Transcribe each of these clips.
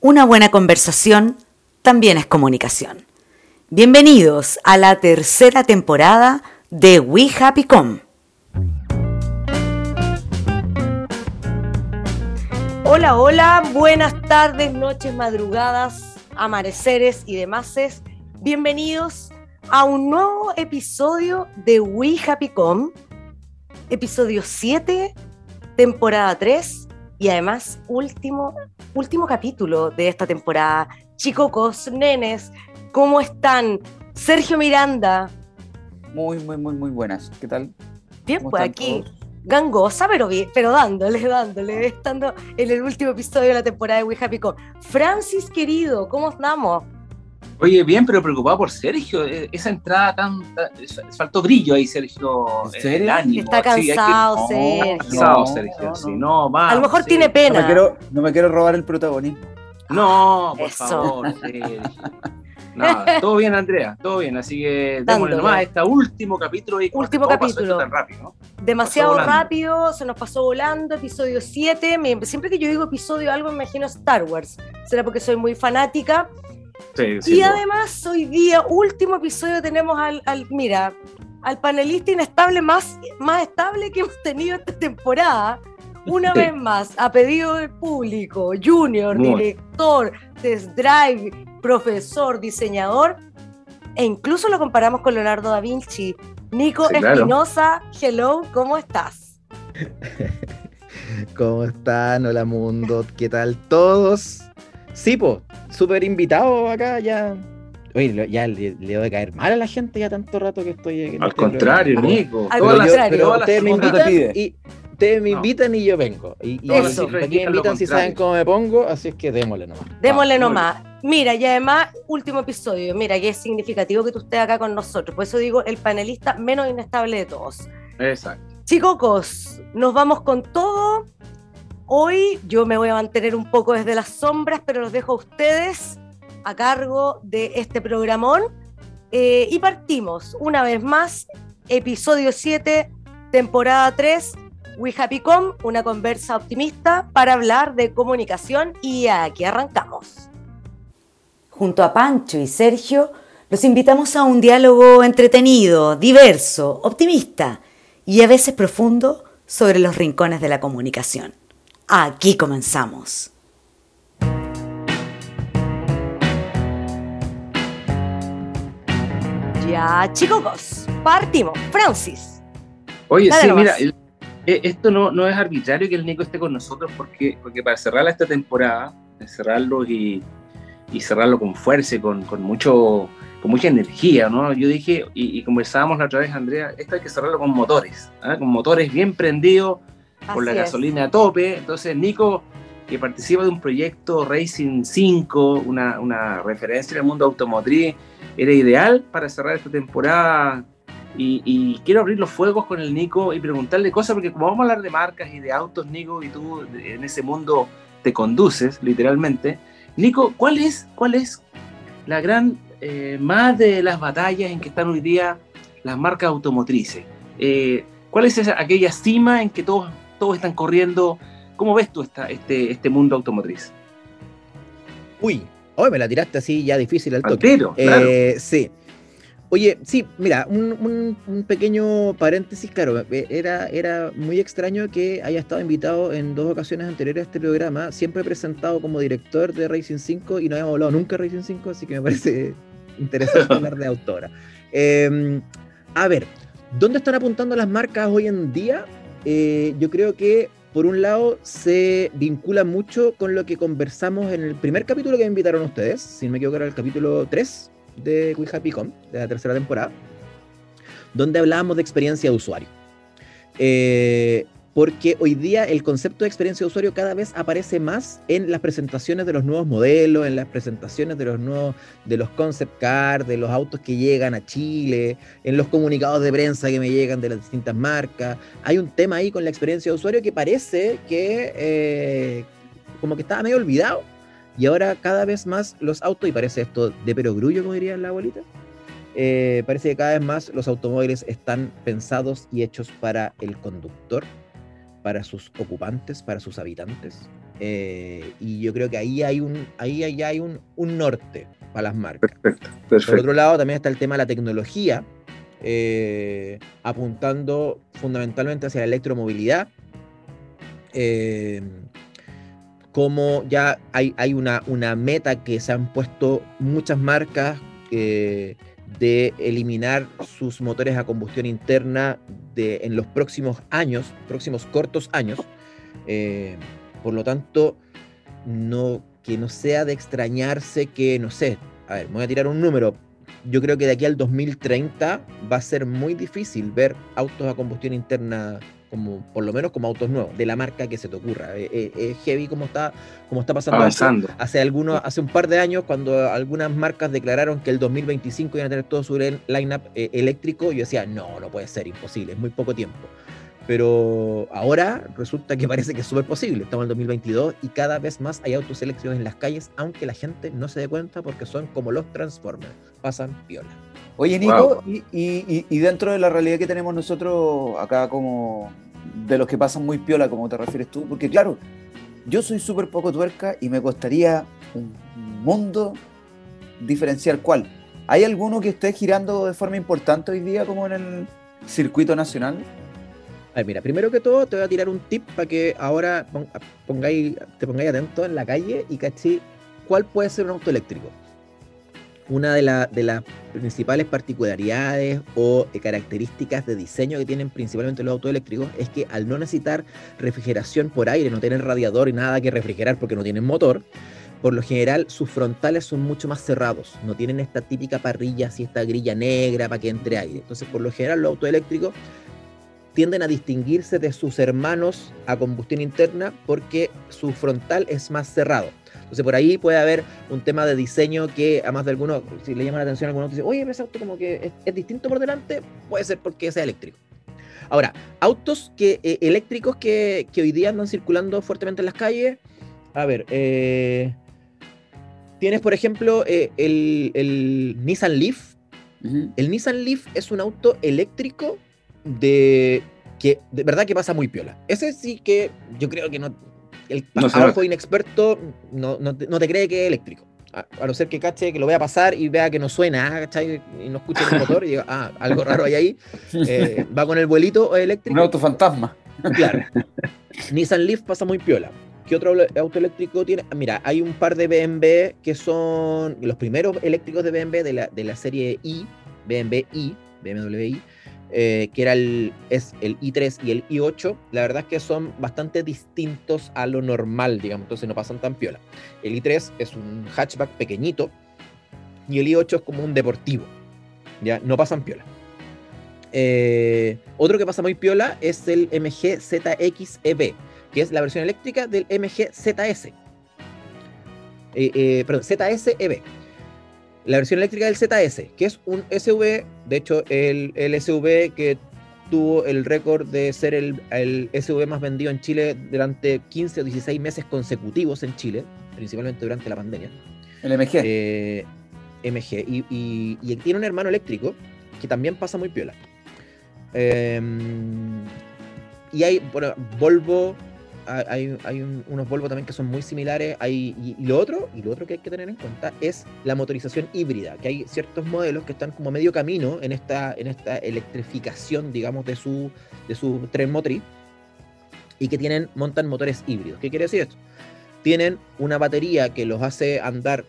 Una buena conversación también es comunicación. Bienvenidos a la tercera temporada de We Happy Com. Hola, hola, buenas tardes, noches, madrugadas, amaneceres y demás. Bienvenidos a un nuevo episodio de We Happy Com, episodio 7, temporada 3 y además último, último capítulo de esta temporada. Chicocos, nenes, ¿cómo están? Sergio Miranda. Muy, muy, muy, muy buenas. ¿Qué tal? Bien, pues aquí. Gangosa, pero bien, pero dándole, dándole, estando en el último episodio de la temporada de We Happy Con. Francis, querido, ¿cómo estamos? Oye, bien, pero preocupado por Sergio. E, esa entrada tan. faltó brillo ahí, Sergio. El ánimo. Está cansado, Sergio. Está cansado, Sergio. sí, no, va. A lo mejor tiene pena. No me, quiero, no me quiero robar el protagonismo. No, por favor, Sergio. Nada, todo bien, Andrea, todo bien. Así que démosle nomás este último capítulo. Y último capítulo. Tan rápido, Demasiado rápido, se nos pasó volando. Episodio 7. Siempre que yo digo episodio algo, me imagino Star Wars. Será porque soy muy fanática y además hoy día, último episodio, tenemos al, mira, al panelista inestable más, más estable que hemos tenido esta temporada. Una vez más, a pedido del público, junior, director, test drive, profesor, diseñador, e incluso lo comparamos con Leonardo da Vinci. Nico Espinosa, hello, ¿cómo estás? ¿Cómo están? Hola mundo, ¿qué tal todos? Sí, pues, súper invitado acá ya. Oye, ya le, le debe caer mal a la gente ya tanto rato que estoy aquí. Al este contrario, Nico. Al contrario. ustedes me invitan y ustedes me invitan y yo vengo. Y, y Eso. me invitan si saben cómo me pongo, así es que démosle nomás. Démosle nomás. Mira, y además, último episodio, mira, que es significativo que tú estés acá con nosotros. Por eso digo, el panelista menos inestable de todos. Exacto. Chicos, nos vamos con todo. Hoy yo me voy a mantener un poco desde las sombras, pero los dejo a ustedes a cargo de este programón. Eh, y partimos una vez más, episodio 7, temporada 3, We Happy Com, una conversa optimista para hablar de comunicación y aquí arrancamos. Junto a Pancho y Sergio, los invitamos a un diálogo entretenido, diverso, optimista y a veces profundo sobre los rincones de la comunicación. Aquí comenzamos. Ya, chicos, partimos. Francis. Oye, sí, mira, e, esto no, no, es arbitrario que el Nico esté con nosotros porque, porque para cerrar esta temporada, cerrarlo y, y cerrarlo con fuerza y con, con, mucho, con mucha energía, ¿no? Yo dije, y, conversábamos la otra vez, Andrea, esto hay que cerrarlo con motores, ¿ah? con motores bien prendidos, por la gasolina a tope. Entonces, Nico, que participa de un proyecto Racing 5, una, una referencia en el mundo automotriz, era ideal para cerrar esta temporada. Y, quiero abrir los fuegos con el Nico y preguntarle cosas, porque como vamos a hablar de marcas y de autos, Nico, y tú en ese mundo te conduces, literalmente. Nico, ¿cuál es, cuál es la gran, eh, más de las batallas en que están hoy día las marcas automotrices? Eh, ¿Cuál es esa, aquella cima en que todos todos están corriendo. ¿Cómo ves tú esta, este, este mundo automotriz? Uy, hoy me la tiraste así ya difícil al toque. eh, Sí. Oye, sí, mira, un, pequeño paréntesis, claro, eh, era, era muy extraño que haya estado invitado en dos ocasiones anteriores a este programa, siempre presentado como director de Racing 5 y no habíamos hablado nunca de Racing 5, así que me parece interesante hablar de autora. Em, a ver, ¿dónde están apuntando las marcas hoy en día? Eh, yo creo que por un lado se vincula mucho con lo que conversamos en el primer capítulo que me invitaron ustedes, si no me equivoco era el capítulo 3 de We Happy Com, de la tercera temporada, donde hablábamos de experiencia de usuario. Eh, porque hoy día el concepto de experiencia de usuario cada vez aparece más en las presentaciones de los nuevos modelos, en las presentaciones de los nuevos, de los concept cars, de los autos que llegan a Chile, en los comunicados de prensa que me llegan de las distintas marcas. Hay un tema ahí con la experiencia de usuario que parece que eh, como que estaba medio olvidado. Y ahora cada vez más los autos, y parece esto de perogrullo, como diría la abuelita, eh, parece que cada vez más los automóviles están pensados y hechos para el conductor para sus ocupantes, para sus habitantes, Eh, y yo creo que ahí hay un, ahí hay un, un norte para las marcas. Perfecto, perfecto. Por otro lado, también está el tema de la tecnología, eh, apuntando fundamentalmente hacia la electromovilidad. Eh, como ya hay, hay una, una, meta que se han puesto muchas marcas eh, de eliminar sus motores a combustión interna de, en los próximos años, próximos cortos años. Eh, por lo tanto, no, que no sea de extrañarse que, no sé, a ver, voy a tirar un número. Yo creo que de aquí al 2030 va a ser muy difícil ver autos a combustión interna como por lo menos como autos nuevos, de la marca que se te ocurra. Es, eh, eh, heavy como está, como está pasando Avanzando. hace algunos, hace un par de años, cuando algunas marcas declararon que el 2025 iban a tener todo su lineup eh, eléctrico, yo decía, no, no puede ser, imposible, es muy poco tiempo. Pero ahora resulta que parece que es súper posible. Estamos en el 2022 y cada vez más hay autos eléctricos en las calles, aunque la gente no se dé cuenta porque son como los Transformers, pasan piola. Oye, Nico, wow. y, y, y, dentro de la realidad que tenemos nosotros acá como de los que pasan muy piola, como te refieres tú, porque claro, yo soy súper poco tuerca y me costaría un mundo diferenciar cuál. ¿Hay alguno que esté girando de forma importante hoy día como en el circuito nacional? A ver, mira, primero que todo te voy a tirar un tip para que ahora pongáis, te pongáis atento en la calle y caché cuál puede ser un auto eléctrico una de, la, de, las principales particularidades o eh, características de diseño que tienen principalmente los autos eléctricos es que al no necesitar refrigeración por aire, no tener radiador y nada que refrigerar porque no tienen motor, por lo general sus frontales son mucho más cerrados, no tienen esta típica parrilla, así esta grilla negra para que entre aire. Entonces, por lo general, los autos eléctricos tienden a distinguirse de sus hermanos a combustión interna porque su frontal es más cerrado. Entonces por ahí puede haber un tema de diseño que a más de algunos, si le llama la atención a algunos, dice, oye, ese auto como que es, es, distinto por delante, puede ser porque sea eléctrico. Ahora, autos que, eh, eléctricos que, que, hoy día andan circulando fuertemente en las calles, a ver, eh, tienes por ejemplo eh, el, el, Nissan Leaf. Uh -huh. El Nissan Leaf es un auto eléctrico de que de verdad que pasa muy piola. Ese sí que yo creo que no, el No ojo inexperto no, no, te, no te cree que es eléctrico. A, a no ser que cache que lo vea pasar y vea que no suena, ah, ¿cachai? Y no escuche el motor y diga, ah, algo raro hay ahí. Eh, va con el vuelito eléctrico. Un auto fantasma. Claro. Nissan Leaf pasa muy piola. ¿Qué otro auto eléctrico tiene? Ah, Mira, hay un par de BMW que son los primeros eléctricos de BMW de la, de la serie I, BMW i, BMW i, eh, que era el, es el i3 y el i8, la verdad es que son bastante distintos a lo normal, digamos, entonces no pasan tan piola. El i3 es un hatchback pequeñito y el i8 es como un deportivo, ya no pasan piola. Eh, otro que pasa muy piola es el MG ZX-EV, que es la versión eléctrica del MG ZS. Eh, perdón, ZS-EV la versión eléctrica del ZS, que es un SUV, de hecho el, el SUV que tuvo el récord de ser el, el, SUV más vendido en Chile durante 15 o 16 meses consecutivos en Chile, principalmente durante la pandemia. El MG. Eh, MG. Y, y, y, tiene un hermano eléctrico que también pasa muy piola. Eh, y hay, bueno, Volvo, hay, hay un, unos Volvo también que son muy similares. Hay, y, y, lo otro, y lo otro que hay que tener en cuenta es la motorización híbrida, que hay ciertos modelos que están como medio camino en esta, en esta electrificación, digamos, de su, de su tren motriz y que tienen, montan motores híbridos. ¿Qué quiere decir esto? Tienen una batería que los hace andar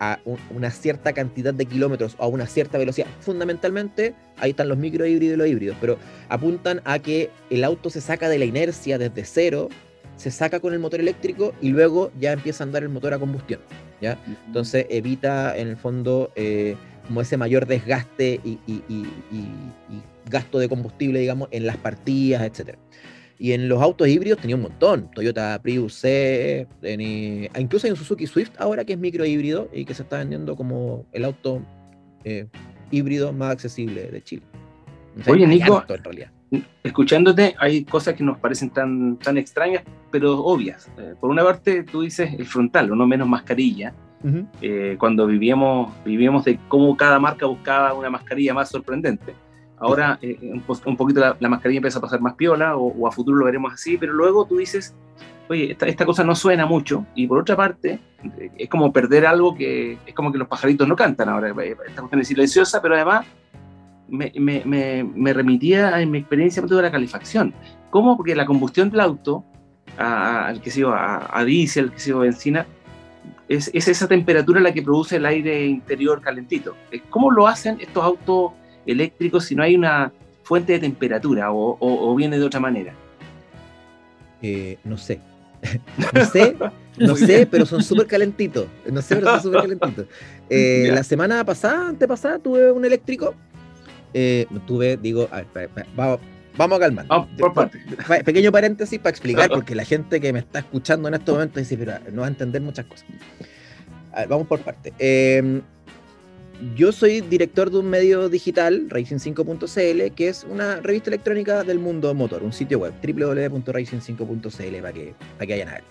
a un, una cierta cantidad de kilómetros o a una cierta velocidad. Fundamentalmente, ahí están los microhíbridos y los híbridos, pero apuntan a que el auto se saca de la inercia desde cero, se saca con el motor eléctrico y luego ya empieza a andar el motor a combustión. ¿ya? Entonces evita en el fondo eh, como ese mayor desgaste y, y, y, y, gasto de combustible, digamos, en las partidas, etcétera. Y en los autos híbridos tenía un montón. Toyota Prius C, tenía, incluso hay un Suzuki Swift ahora que es micro híbrido y que se está vendiendo como el auto eh, híbrido más accesible de Chile. O sea, Oye, Nico, en realidad. escuchándote, hay cosas que nos parecen tan, tan extrañas, pero obvias. Eh, por una parte, tú dices el frontal, o no menos mascarilla. Uh -huh. eh, cuando vivíamos, vivíamos de cómo cada marca buscaba una mascarilla más sorprendente. Ahora eh, un, poquito la, mascarilla empieza a pasar más piola, o, a futuro lo veremos así, pero luego tú dices, oye, esta, esta, cosa no suena mucho, y por otra parte, eh, es como perder algo que es como que los pajaritos no cantan ahora, esta cuestión es silenciosa, pero además me, me, me, remitía a mi experiencia de la calefacción. ¿Cómo? Porque la combustión del auto, al que se a, a diésel, que se a benzina, es, es, esa temperatura la que produce el aire interior calentito. ¿Cómo lo hacen estos autos eléctricos si no hay una fuente de temperatura o, o, viene de otra manera? Eh, no sé. no sé, no sé, pero son súper calentitos. No sé, pero son súper calentitos. Eh, la semana pasada, antepasada, tuve un eléctrico. Eh, tuve, digo, a ver, vamos, vamos a calmar. por parte. Pequeño paréntesis para explicar, porque la gente que me está escuchando en estos momentos dice, pero no va a entender muchas cosas. vamos por parte. Em, yo soy director de un medio digital, Racing5.cl, que es una revista electrónica del mundo motor, un sitio web, www.racing5.cl, para que, para que vayan a ver.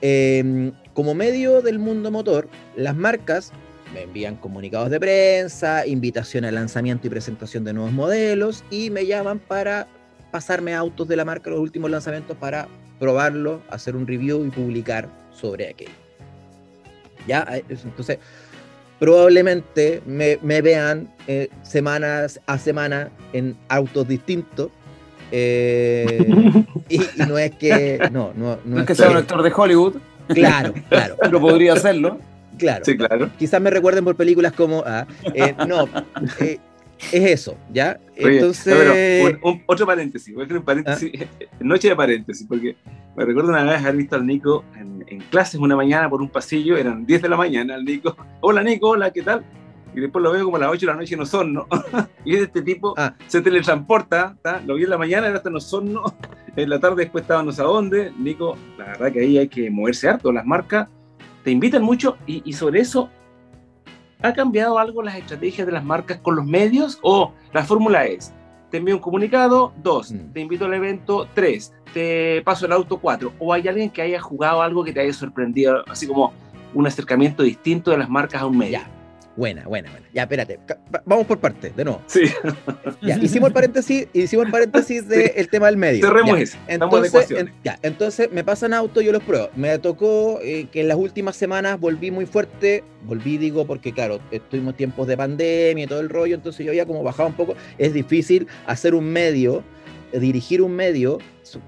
Em, como medio del mundo motor, las marcas me envían comunicados de prensa, invitación al lanzamiento y presentación de nuevos modelos y me llaman para pasarme autos de la marca, los últimos lanzamientos, para probarlo, hacer un review y publicar sobre aquello. Ya, eh, entonces, probablemente me, vean eh, semanas a semana en autos distintos. Eh, y, no es que. No, no, no, es que sea un actor de Hollywood. Claro, claro. Pero podría hacerlo. Claro. Sí, claro. Quizás me recuerden por películas como. Ah, eh, no, eh, es eso, ¿ya? Entonces. otro paréntesis, voy a hacer un paréntesis, ¿Ah? noche de paréntesis, porque me recuerdo una vez haber visto al Nico en, en, clases una mañana por un pasillo, eran 10 de la mañana, el Nico. Hola Nico, hola, ¿qué tal? Y después lo veo como a las 8 de la noche en Osorno. y este tipo ah. se teletransporta, lo vi en la mañana, era hasta en Osorno. En la tarde después estaba no sé a dónde. Nico, la verdad que ahí hay que moverse harto. Las marcas te invitan mucho y, sobre eso, ¿ha cambiado algo las estrategias de las marcas con los medios? O la fórmula es, te envío un comunicado, dos, mm. te invito al evento, tres, te paso el auto, cuatro. O hay alguien que haya jugado algo que te haya sorprendido, así como un acercamiento distinto de las marcas a un medio. Buena, buena, buena. Ya, espérate. Vamos por parte, de nuevo. Sí. Ya, hicimos el paréntesis, hicimos el paréntesis del tema del medio. Cerremos eso. Entonces, ya, entonces me pasan auto, yo los pruebo. Me tocó eh, que en las últimas semanas volví muy fuerte. Volví, digo, porque claro, estuvimos tiempos de pandemia y todo el rollo, entonces yo había como bajado un poco. Es difícil hacer un medio dirigir un medio,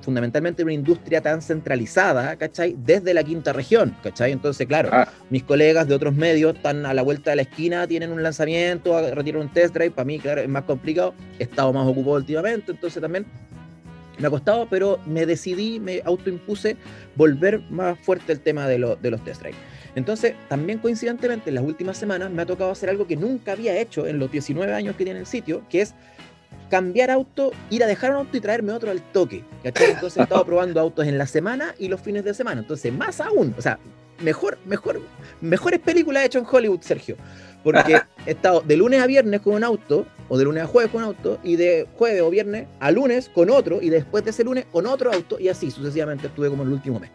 fundamentalmente una industria tan centralizada, ¿cachai? Desde la quinta región, ¿cachai? Entonces, claro, ah. mis colegas de otros medios están a la vuelta de la esquina, tienen un lanzamiento, retiran un test drive, para mí, claro, es más complicado, he estado más ocupado últimamente, entonces también me ha costado, pero me decidí, me autoimpuse volver más fuerte el tema de, de los test drive. Entonces, también coincidentemente, en las últimas semanas me ha tocado hacer algo que nunca había hecho en los 19 años que tiene el sitio, que es cambiar auto, ir a dejar un auto y traerme otro al toque. Entonces he estado probando autos en la semana y los fines de semana. Entonces, más aún, o sea, mejor, mejor, mejores películas he hecho en Hollywood, Sergio. Porque he estado de lunes a viernes con un auto, o de lunes a jueves con un auto, y de jueves o viernes a lunes con otro, y después de ese lunes con otro auto, y así sucesivamente estuve como el último mes.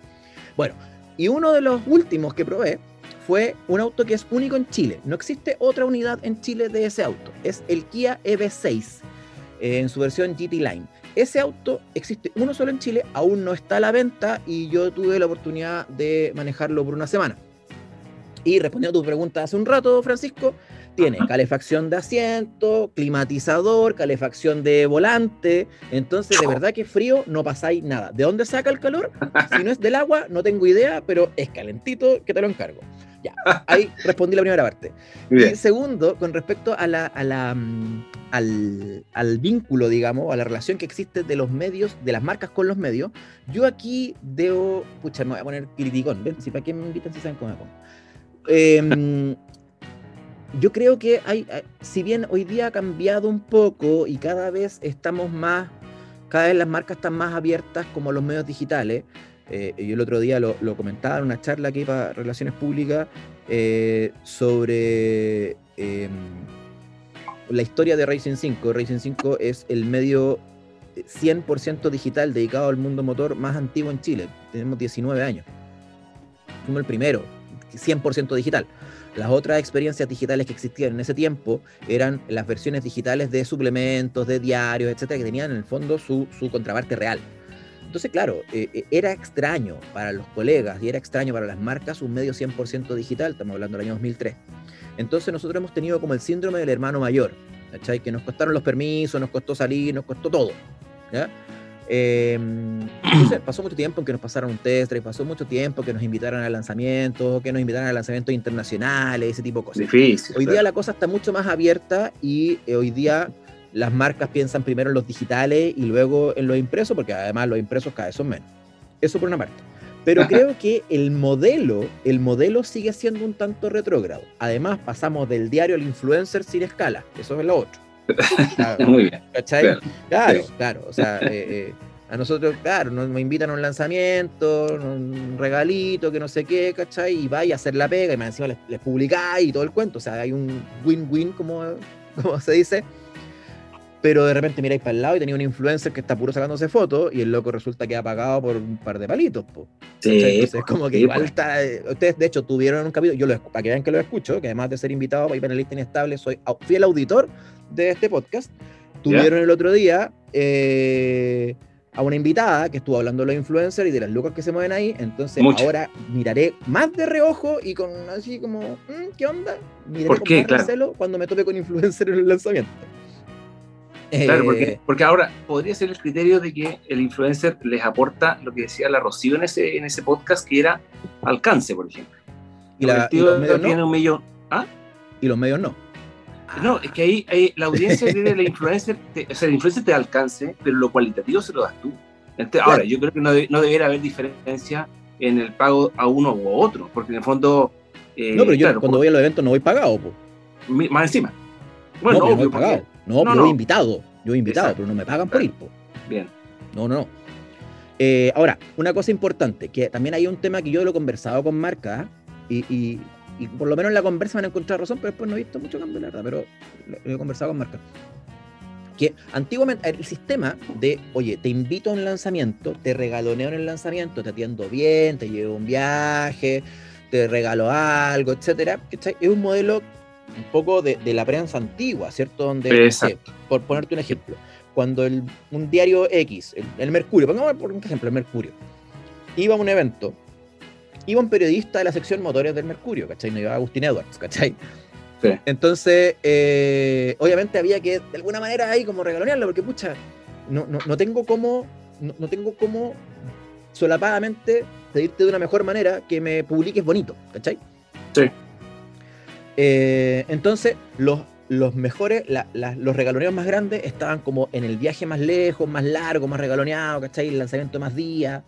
Bueno, y uno de los últimos que probé fue un auto que es único en Chile. No existe otra unidad en Chile de ese auto. Es el Kia EV6 en su versión GT Line. Ese auto existe uno solo en Chile, aún no está a la venta y yo tuve la oportunidad de manejarlo por una semana. Y respondiendo a tu pregunta hace un rato, Francisco, tiene calefacción de asiento, climatizador, calefacción de volante. Entonces, de verdad que frío no pasáis nada. ¿De dónde saca el calor? Si no es del agua, no tengo idea, pero es calentito que te lo encargo. Ya, ahí respondí la primera parte. Y segundo, con respecto a la, a la, mm, al, al, vínculo, digamos, a la relación que existe de los medios, de las marcas con los medios, yo aquí debo, pucha, me voy a poner criticón, ven, si para qué me invitan si saben cómo me pongo. Em, yo creo que hay, si bien hoy día ha cambiado un poco y cada vez estamos más, cada vez las marcas están más abiertas como los medios digitales, eh, yo el otro día lo, comentaba en una charla aquí para Relaciones Públicas eh, sobre em, la historia de Racing 5. Racing 5 es el medio 100% digital dedicado al mundo motor más antiguo en Chile. Tenemos 19 años. Fuimos el primero. 100% digital. Las otras experiencias digitales que existían en ese tiempo eran las versiones digitales de suplementos, de diarios, etcétera, que tenían en el fondo su contraparte real. Entonces, claro, eh, eh, era extraño para los colegas y era extraño para las marcas un medio 100% digital, estamos hablando del año 2003. Entonces nosotros hemos tenido como el síndrome del hermano mayor, ¿cachai? Que nos costaron los permisos, nos costó salir, nos costó todo. ¿ya? Em, entonces pasó mucho tiempo en que nos pasaron un test y pasó mucho tiempo que nos invitaran a lanzamientos, que nos invitaran a lanzamientos internacionales, ese tipo de cosas. Difícil. Hoy día la cosa está mucho más abierta y eh, hoy día las marcas piensan primero en los digitales y luego en los impresos, porque además los impresos cada vez son menos. Eso por una parte. Pero creo que el modelo, el modelo sigue siendo un tanto retrógrado. Además, pasamos del diario al influencer sin escala. Eso es lo otro. Muy bien. ¿Cachai? Claro, claro. O sea, eh, eh, a nosotros, claro, nos, invitan a un lanzamiento, un regalito, que no sé qué, ¿cachai? Y vaya a hacer la pega y más encima les, les publicáis y todo el cuento. O sea, hay un win-win, como, como se dice pero de repente miráis para el lado y tenía un influencer que está puro sacándose fotos y el loco resulta que ha pagado por un par de palitos. Po. Sí, Entonces, como que igual está. Eh, ustedes, de hecho, tuvieron un capítulo, yo lo, para que vean que lo escucho, que además de ser invitado y panelista inestable, soy fiel auditor de este podcast. Tuvieron el otro día eh, a una invitada que estuvo hablando de los influencers y de las lucas que se mueven ahí. Entonces, ahora miraré más de reojo y con así como, mm, ¿qué onda? Miraré ¿Por qué? Más claro. cuando me tope con influencers en el lanzamiento. Claro, porque, eh, porque ahora podría ser el criterio de que el influencer les aporta lo que decía la Rocío en ese, en ese podcast, que era alcance, por ejemplo. Y, la, y los medios tiene no. un millón. ¿Ah? Y los medios no. No, es que ahí, ahí la audiencia tiene la influencer, te, o sea, el influencer te alcance, pero lo cualitativo se lo das tú. Entonces, ahora, yo creo que no, de, no debería haber diferencia en el pago a uno u otro, porque en el fondo. Eh, no, pero yo claro, cuando por, voy a los eventos no voy pagado. Po. Más encima. Bueno, no, no voy pagado. No, no, yo he invitado. Yo he invitado, Exacto. pero no me pagan por ir. Po. Bien. No, no, no. Eh, ahora, una cosa importante, que también hay un tema que yo lo he conversado con marcas y, y, y, por lo menos en la conversa me han encontrado razón, pero después no he visto mucho cambio, la verdad, pero lo he conversado con marcas. Que antiguamente el sistema de, oye, te invito a un lanzamiento, te regaloneo en el lanzamiento, te atiendo bien, te llevo un viaje, te regalo algo, etcétera, es un modelo un poco de, de, la prensa antigua, ¿cierto? Donde, por ponerte un ejemplo, cuando el, un diario X, el, el, Mercurio, pongamos por ejemplo el Mercurio, iba a un evento, iba un periodista de la sección motores del Mercurio, ¿cachai? No iba Agustín Edwards, ¿cachai? Sí. Entonces, eh, obviamente había que de alguna manera ahí como regalonearlo, porque pucha, no, no, no tengo cómo, no, no tengo cómo solapadamente pedirte de una mejor manera que me publiques bonito, ¿cachai? Sí. Eh, entonces, los, los mejores, la, la, los regaloneos más grandes estaban como en el viaje más lejos, más largo, más regaloneado, ¿cachai? El lanzamiento más día.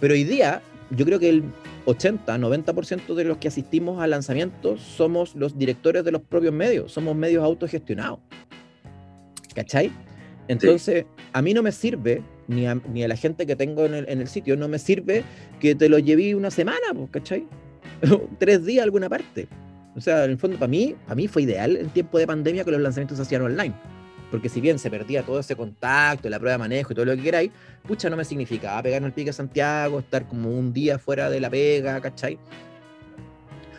Pero hoy día, yo creo que el 80, 90% de los que asistimos al lanzamiento somos los directores de los propios medios, somos medios autogestionados. ¿Cachai? Entonces, sí. a mí no me sirve, ni a, ni a la gente que tengo en el, en el, sitio, no me sirve que te lo llevé una semana, ¿cachai? Tres días a alguna parte. O sea, en el fondo, para mí, para mí fue ideal en tiempo de pandemia que los lanzamientos se hacían online. Porque si bien se perdía todo ese contacto, la prueba de manejo y todo lo que queráis, pucha, no me significaba pegarme el pique a Santiago, estar como un día fuera de la pega, ¿cachai?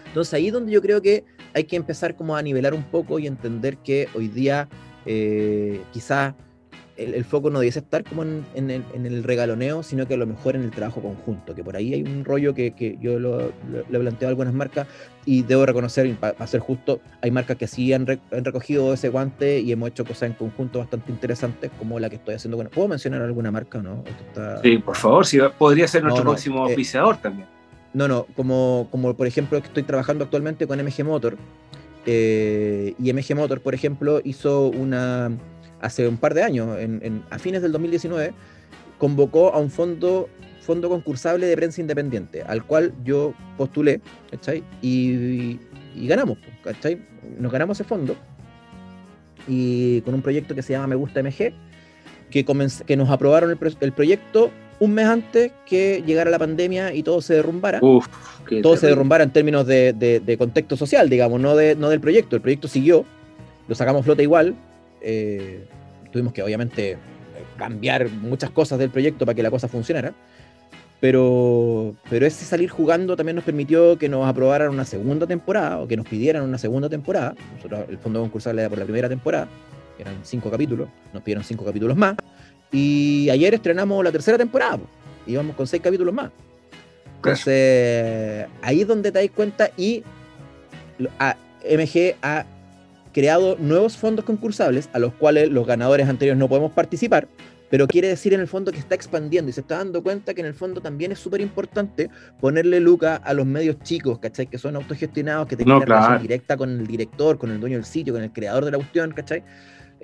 Entonces ahí es donde yo creo que hay que empezar como a nivelar un poco y entender que hoy día eh, quizás el, el, foco no debiese estar como en, en, el, en, el, regaloneo, sino que a lo mejor en el trabajo conjunto, que por ahí hay un rollo que, que yo lo, lo, lo, planteo a algunas marcas y debo reconocer, para pa ser justo, hay marcas que sí han, re, han, recogido ese guante y hemos hecho cosas en conjunto bastante interesantes, como la que estoy haciendo con... ¿Puedo mencionar alguna marca no? Está... Sí, por favor, sí, podría ser nuestro no, no, próximo eh, auspiciador también. No, no, como, como por ejemplo que estoy trabajando actualmente con MG Motor, eh, y MG Motor, por ejemplo, hizo una hace un par de años, en, en, a fines del 2019, convocó a un fondo, fondo concursable de prensa independiente, al cual yo postulé, ¿cachai? Y, y ganamos, ¿cachai? Nos ganamos ese fondo y con un proyecto que se llama Me Gusta MG, que, que nos aprobaron el, el, proyecto un mes antes que llegara la pandemia y todo se derrumbara. Uf, todo terrible. se derrumbara en términos de, de, de, contexto social, digamos, no, de, no del proyecto. El proyecto siguió, lo sacamos flota igual, eh, tuvimos que obviamente cambiar muchas cosas del proyecto para que la cosa funcionara. Pero, pero ese salir jugando también nos permitió que nos aprobaran una segunda temporada o que nos pidieran una segunda temporada. Nosotros, el fondo concursal era por la primera temporada, eran cinco capítulos, nos pidieron cinco capítulos más. Y ayer estrenamos la tercera temporada, íbamos con seis capítulos más. Entonces, ahí es donde te das cuenta y MG ha creado nuevos fondos concursables a los cuales los ganadores anteriores no podemos participar, pero quiere decir en el fondo que está expandiendo y se está dando cuenta que en el fondo también es súper importante ponerle luca a los medios chicos, ¿cachai? Que son autogestionados, que tienen relación directa con el director, con el dueño del sitio, con el creador de la cuestión, ¿cachai?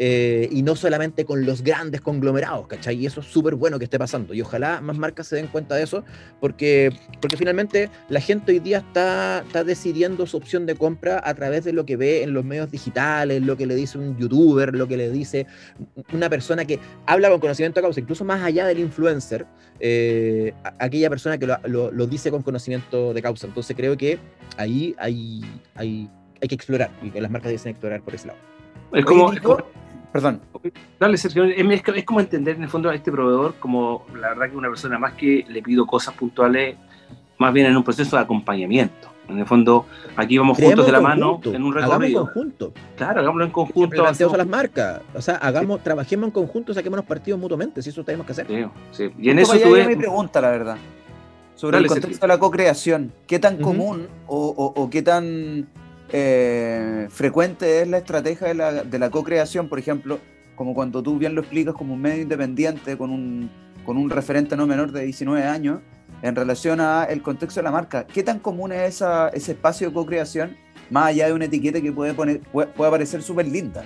Eh, y no solamente con los grandes conglomerados, ¿cachai? Y eso es súper bueno que esté pasando. Y ojalá más marcas se den cuenta de eso, porque, porque finalmente la gente hoy día está, está decidiendo su opción de compra a través de lo que ve en los medios digitales, lo que le dice un youtuber, lo que le dice una persona que habla con conocimiento de causa, incluso más allá del influencer, eh, aquella persona que lo, lo, dice con conocimiento de causa. Entonces creo que ahí hay, hay, hay que explorar y que las marcas deben explorar por ese lado. Es como, Perdón. Dale, Sergio. Es, como entender en el fondo a este proveedor como la verdad que una persona más que le pido cosas puntuales, más bien en un proceso de acompañamiento. En el fondo, aquí vamos juntos de la mano en un recorrido. En conjunto. Claro, hagámoslo en conjunto. Planteamos a las marcas. O sea, hagamos, trabajemos en conjunto, saquémonos partidos mutuamente, si eso tenemos que hacer. Sí, sí. Y en eso tuve... mi pregunta, la verdad. Sobre el contexto de la co-creación. ¿Qué tan común o qué tan eh, frecuente es la estrategia de la, de la co-creación, por ejemplo, como cuando tú bien lo explicas como un medio independiente con un, con un referente no menor de 19 años, en relación al contexto de la marca. ¿Qué tan común es esa, ese espacio de co-creación, más allá de una etiqueta que puede, poner, puede, parecer súper linda?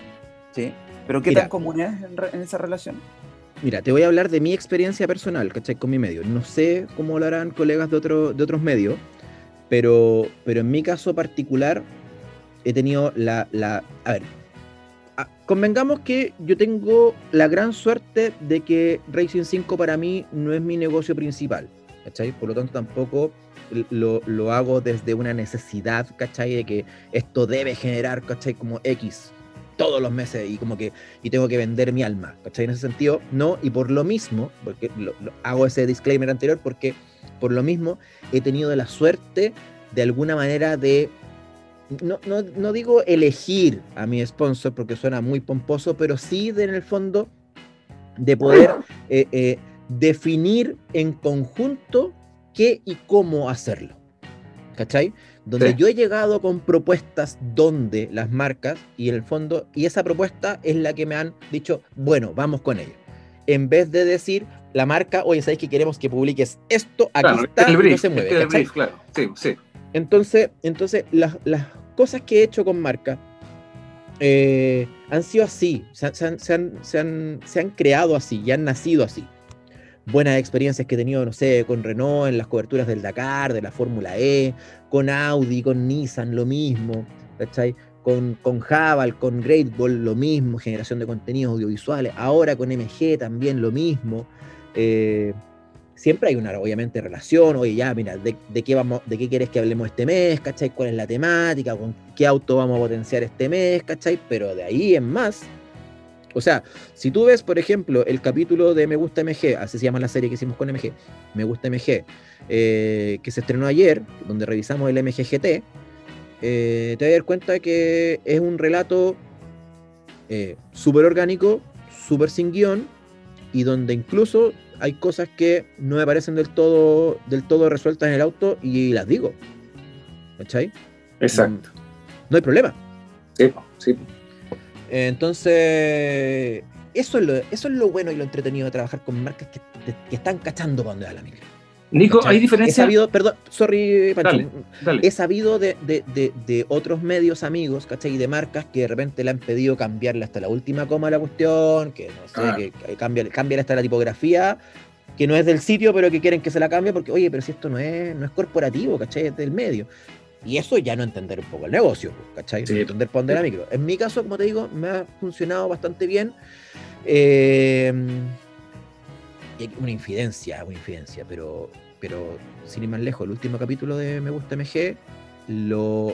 ¿sí? Pero ¿qué tan común es en, esa relación? Mira, te voy a hablar de mi experiencia personal, ¿cachai? Con mi medio. No sé cómo lo harán colegas de, otro, de otros medios, pero, pero en mi caso particular, he tenido la, la a ver, convengamos que yo tengo la gran suerte de que Racing 5 para mí no es mi negocio principal, ¿cachai? Por lo tanto tampoco lo, lo, hago desde una necesidad, ¿cachai? De que esto debe generar, ¿cachai? Como X todos los meses y como que y tengo que vender mi alma, ¿cachai? En ese sentido, no, y por lo mismo, porque hago ese disclaimer anterior, porque por lo mismo he tenido la suerte de alguna manera de no, no, no, digo elegir a mi sponsor porque suena muy pomposo, pero sí de, en el fondo de poder eh, eh, definir en conjunto qué y cómo hacerlo. ¿Cachai? Donde yo he llegado con propuestas donde las marcas y en el fondo, y esa propuesta es la que me han dicho, bueno, vamos con ella. En vez de decir, la marca, oye, ¿sabéis que queremos que publiques esto? Aquí está, el no se mueve. El brief, claro. Sí, sí. Entonces, entonces las, cosas que he hecho con marca eh, han sido así, se, han, creado así y han nacido así. Buenas experiencias que he tenido, no sé, con Renault en las coberturas del Dakar, de la Fórmula E, con Audi, con Nissan, lo mismo, ¿cachai? Con, con Javal, con Great Ball, lo mismo, generación de contenidos audiovisuales, ahora con MG también lo mismo. Eh, siempre hay una, obviamente, relación, oye, ya, mira, de, qué vamos, de qué quieres que hablemos este mes, ¿cachai? ¿Cuál es la temática? ¿Con qué auto vamos a potenciar este mes, ¿cachai? Pero de ahí en más, o sea, si tú ves, por ejemplo, el capítulo de Me Gusta MG, así se llama la serie que hicimos con MG, Me Gusta MG, eh, que se estrenó ayer, donde revisamos el MGGT, eh, te vas a dar cuenta que es un relato eh, súper orgánico, súper sin guion, y donde incluso hay cosas que no me parecen del todo, del todo resueltas en el auto y las digo. ¿Cachai? Exacto. No, hay problema. Sí, sí. Entonces, eso es, lo, eso es lo bueno y lo entretenido de trabajar con marcas que, están cachando cuando da la micro. Nico, ¿hay diferencia? He sabido, perdón, sorry, Pancho, he sabido de, de, de, otros medios amigos, ¿cachai? Y de marcas que de repente le han pedido cambiarle hasta la última coma a la cuestión, que no sé, ah. que, que cambie, hasta la tipografía, que no es del sitio, pero que quieren que se la cambie, porque, oye, pero si esto no es, no es corporativo, ¿cachai? Es del medio. Y eso ya no entender un poco el negocio, ¿cachai? Sí. Entender por dónde la micro. En mi caso, como te digo, me ha funcionado bastante bien. Eh, una infidencia, una infidencia, pero pero sin ir más lejos, el último capítulo de Me Gusta MG lo,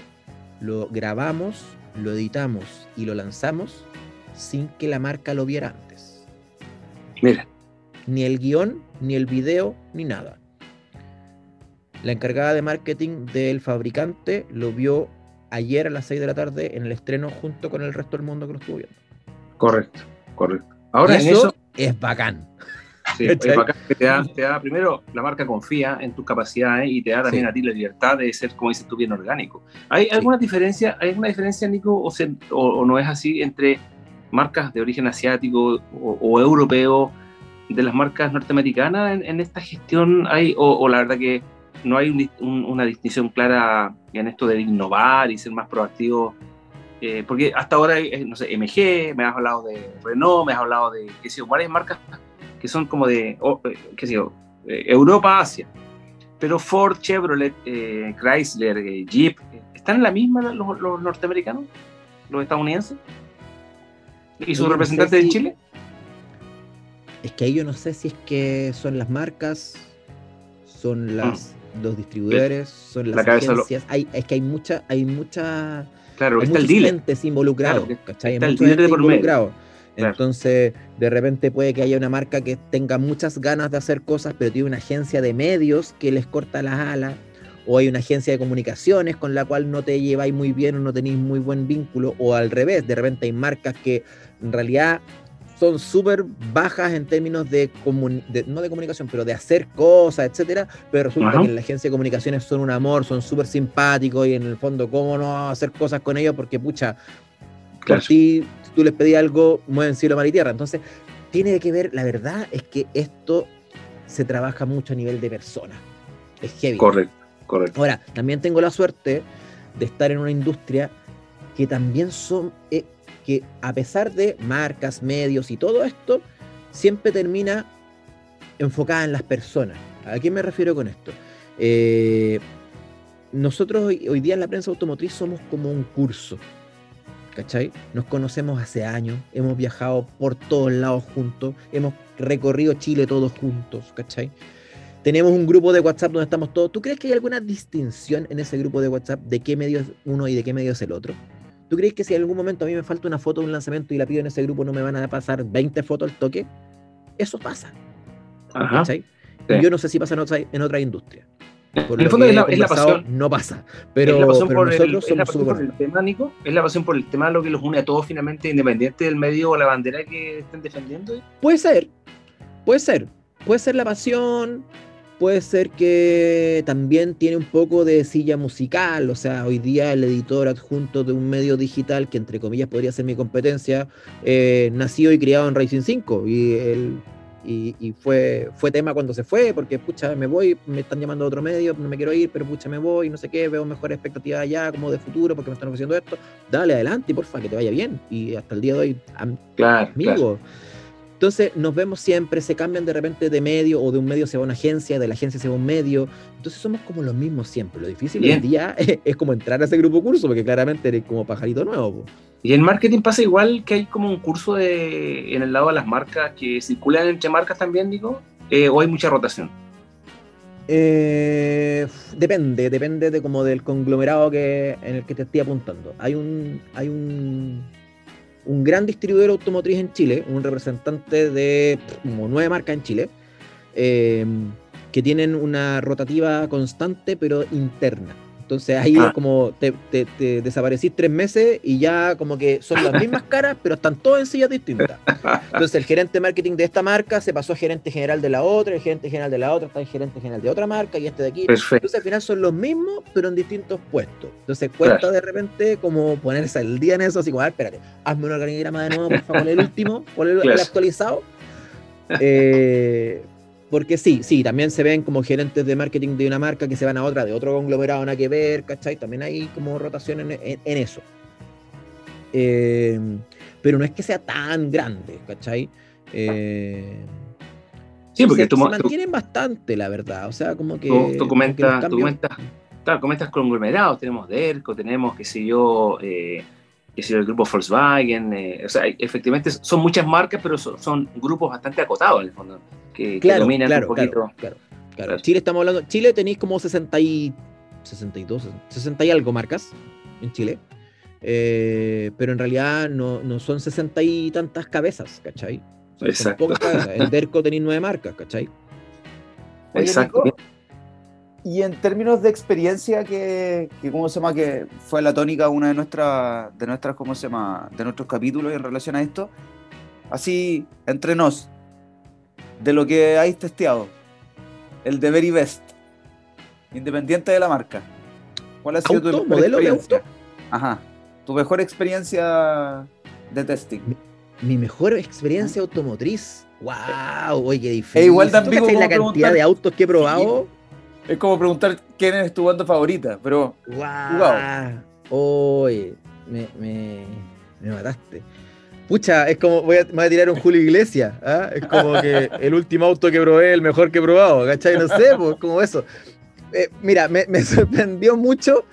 lo grabamos, lo editamos y lo lanzamos sin que la marca lo viera antes. Mira. Ni el guion, ni el video, ni nada. la encargada de marketing del fabricante lo vio ayer a las 6 de la tarde en el estreno junto con el resto del mundo que lo estuvo viendo. Correcto, correcto. Ahora eso, eso es bacán. Sí, es bacán que te da, primero, la marca confía en tus capacidades y te da también a ti la libertad de ser, como dices tú, bien orgánico. ¿Hay alguna diferencia, hay alguna diferencia, Nico, o, o, no es así entre marcas de origen asiático o, europeo de las marcas norteamericanas en, esta gestión? hay o, la verdad que no hay una distinción clara en esto de innovar y ser más proactivo eh, porque hasta ahora, eh, no sé, MG, me has hablado de Renault, me has hablado de, qué sé yo, varias marcas que son como de, eh, qué sé yo, Europa, Asia. Pero Ford, Chevrolet, Chrysler, Jeep, ¿están en la misma los, norteamericanos, los estadounidenses? ¿Y sus representantes de Chile? Es que ahí yo no sé si es que son las marcas, son las, mm. los distribuidores, son las agencias. Hay, es que hay mucha, hay mucha Claro, hay está el dealer. involucrados, ¿cachai? Está el dealer por Entonces, de repente puede que haya una marca que tenga muchas ganas de hacer cosas, pero tiene una agencia de medios que les corta las alas, o hay una agencia de comunicaciones con la cual no te lleváis muy bien o no tenéis muy buen vínculo, o al revés, de repente hay marcas que en realidad son súper bajas en términos de, no de comunicación, pero de hacer cosas, etcétera, pero resulta que en la agencia de comunicaciones son un amor, son súper simpáticos y en el fondo, ¿cómo no hacer cosas con ellos? Porque, pucha, por ti, tú les pedí algo, mueven cielo, mar y tierra. Entonces, tiene que ver, la verdad es que esto se trabaja mucho a nivel de persona. Es heavy. Correcto, correcto. Ahora, también tengo la suerte de estar en una industria que también son, eh, que a pesar de marcas, medios y todo esto, siempre termina enfocada en las personas. ¿A qué me refiero con esto? Eh, nosotros hoy, día en la prensa automotriz somos como un curso, ¿cachai? Nos conocemos hace años, hemos viajado por todos lados juntos, hemos recorrido Chile todos juntos, ¿cachai? Tenemos un grupo de WhatsApp donde estamos todos. ¿Tú crees que hay alguna distinción en ese grupo de WhatsApp de qué medio es uno y de qué medio es el otro? ¿Tú crees que si en algún momento a mí me falta una foto de un lanzamiento y la pido en ese grupo, no me van a pasar 20 fotos al toque? Eso pasa. Ajá, Yo no sé si pasa en otra, en otra industria. En el fondo es la, pasión. No pasa. Pero, es la pasión por nosotros el, por el tema, Nico. Es la pasión por el tema lo que los une a todos finalmente, independiente del medio o la bandera que estén defendiendo. Puede ser. Puede ser. Puede ser la pasión, puede ser que también tiene un poco de silla musical, o sea, hoy día el editor adjunto de un medio digital, que entre comillas podría ser mi competencia, eh, nació y criado en Racing 5 y, él, y, fue, fue tema cuando se fue, porque pucha, me voy, me están llamando a otro medio, no me quiero ir, pero pucha, me voy, no sé qué, veo mejores expectativas allá, como de futuro, porque me están ofreciendo esto, dale adelante, porfa, que te vaya bien. Y hasta el día de hoy, claro, amigo. Entonces nos vemos siempre, se cambian de repente de medio o de un medio se va a una agencia, de la agencia se va a un medio. Entonces somos como los mismos siempre. Lo difícil hoy día es, como entrar a ese grupo curso, porque claramente eres como pajarito nuevo. Y en marketing pasa igual que hay como un curso de, en el lado de las marcas que circulan entre marcas también, digo, eh, o hay mucha rotación. Eh, depende, depende de como del conglomerado que, en el que te estoy apuntando. Hay un, hay un un gran distribuidor automotriz en Chile, un representante de como nueve marcas en Chile, eh, que tienen una rotativa constante pero interna. Entonces ahí es ah. como te, te, desaparecís tres meses y ya como que son las mismas caras, pero están todas en sillas distintas. Entonces el gerente de marketing de esta marca se pasó a gerente general de la otra, el gerente general de la otra está en gerente general de otra marca y este de aquí. Entonces al final son los mismos, pero en distintos puestos. Entonces cuesta de repente como ponerse al día en eso, así como, a ver, espérate, hazme un organigrama de nuevo, por favor, el último, ponelo el actualizado. Eh, porque sí, sí, también se ven como gerentes de marketing de una marca que se van a otra, de otro conglomerado, nada que ver, ¿cachai? También hay como rotación en, eso. Eh, pero no es que sea tan grande, ¿cachai? Eh, sí, porque se, mantienen bastante, la verdad. O sea, como que. Tú, comentas, tú comentas, claro, comentas conglomerados, tenemos Derco, tenemos, qué sé yo, eh, yo, el grupo Volkswagen. o sea, efectivamente son muchas marcas, pero son, son grupos bastante acotados en el fondo que, claro, un poquito. Claro, claro, Chile estamos hablando, Chile tenéis como 60 y 62, 60 y algo marcas en Chile. Eh, pero en realidad no, no, son 60 y tantas cabezas, ¿cachai? Son pocas cabezas. En Derco tenéis nueve marcas, ¿cachai? Exacto. Y en términos de experiencia, que, que, ¿cómo se llama? Que fue la tónica una de nuestras, de nuestras, ¿cómo se llama? De nuestros capítulos en relación a esto. Así, entre nos, de lo que hay testeado, el de Very Best, independiente de la marca. ¿Cuál ha sido tu mejor modelo experiencia? De auto? Ajá. Tu mejor experiencia de testing. Mi, mejor experiencia automotriz. ¡Wow! Oye, qué difícil. E igual también la cantidad de autos que he probado? Es como preguntar quién es tu banda favorita, pero. ¡Wow! Oye, me, me, me mataste. Pucha, es como, voy a, me voy a tirar un Julio Iglesias, ¿ah? es como que el último auto que probé, el mejor que he probado, ¿cachai? No sé, pues como eso. Eh, mira, me, me, sorprendió mucho,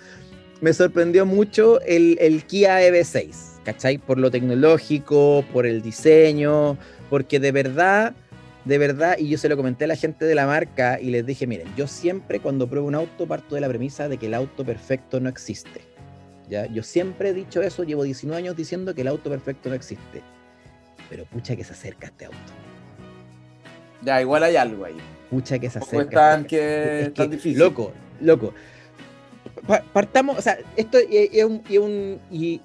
me sorprendió mucho el, el Kia EV6, ¿cachai? Por lo tecnológico, por el diseño, porque de verdad de verdad, y yo se lo comenté a la gente de la marca y les dije, miren, yo siempre cuando pruebo un auto parto de la premisa de que el auto perfecto no existe. ¿ya? Yo siempre he dicho eso, llevo 19 años diciendo que el auto perfecto no existe. Pero pucha que se acerca este auto. Ya, igual hay algo ahí. Pucha que se acerca. Este tan, que, es tan difícil. Loco, loco partamos, o sea, esto es un, y,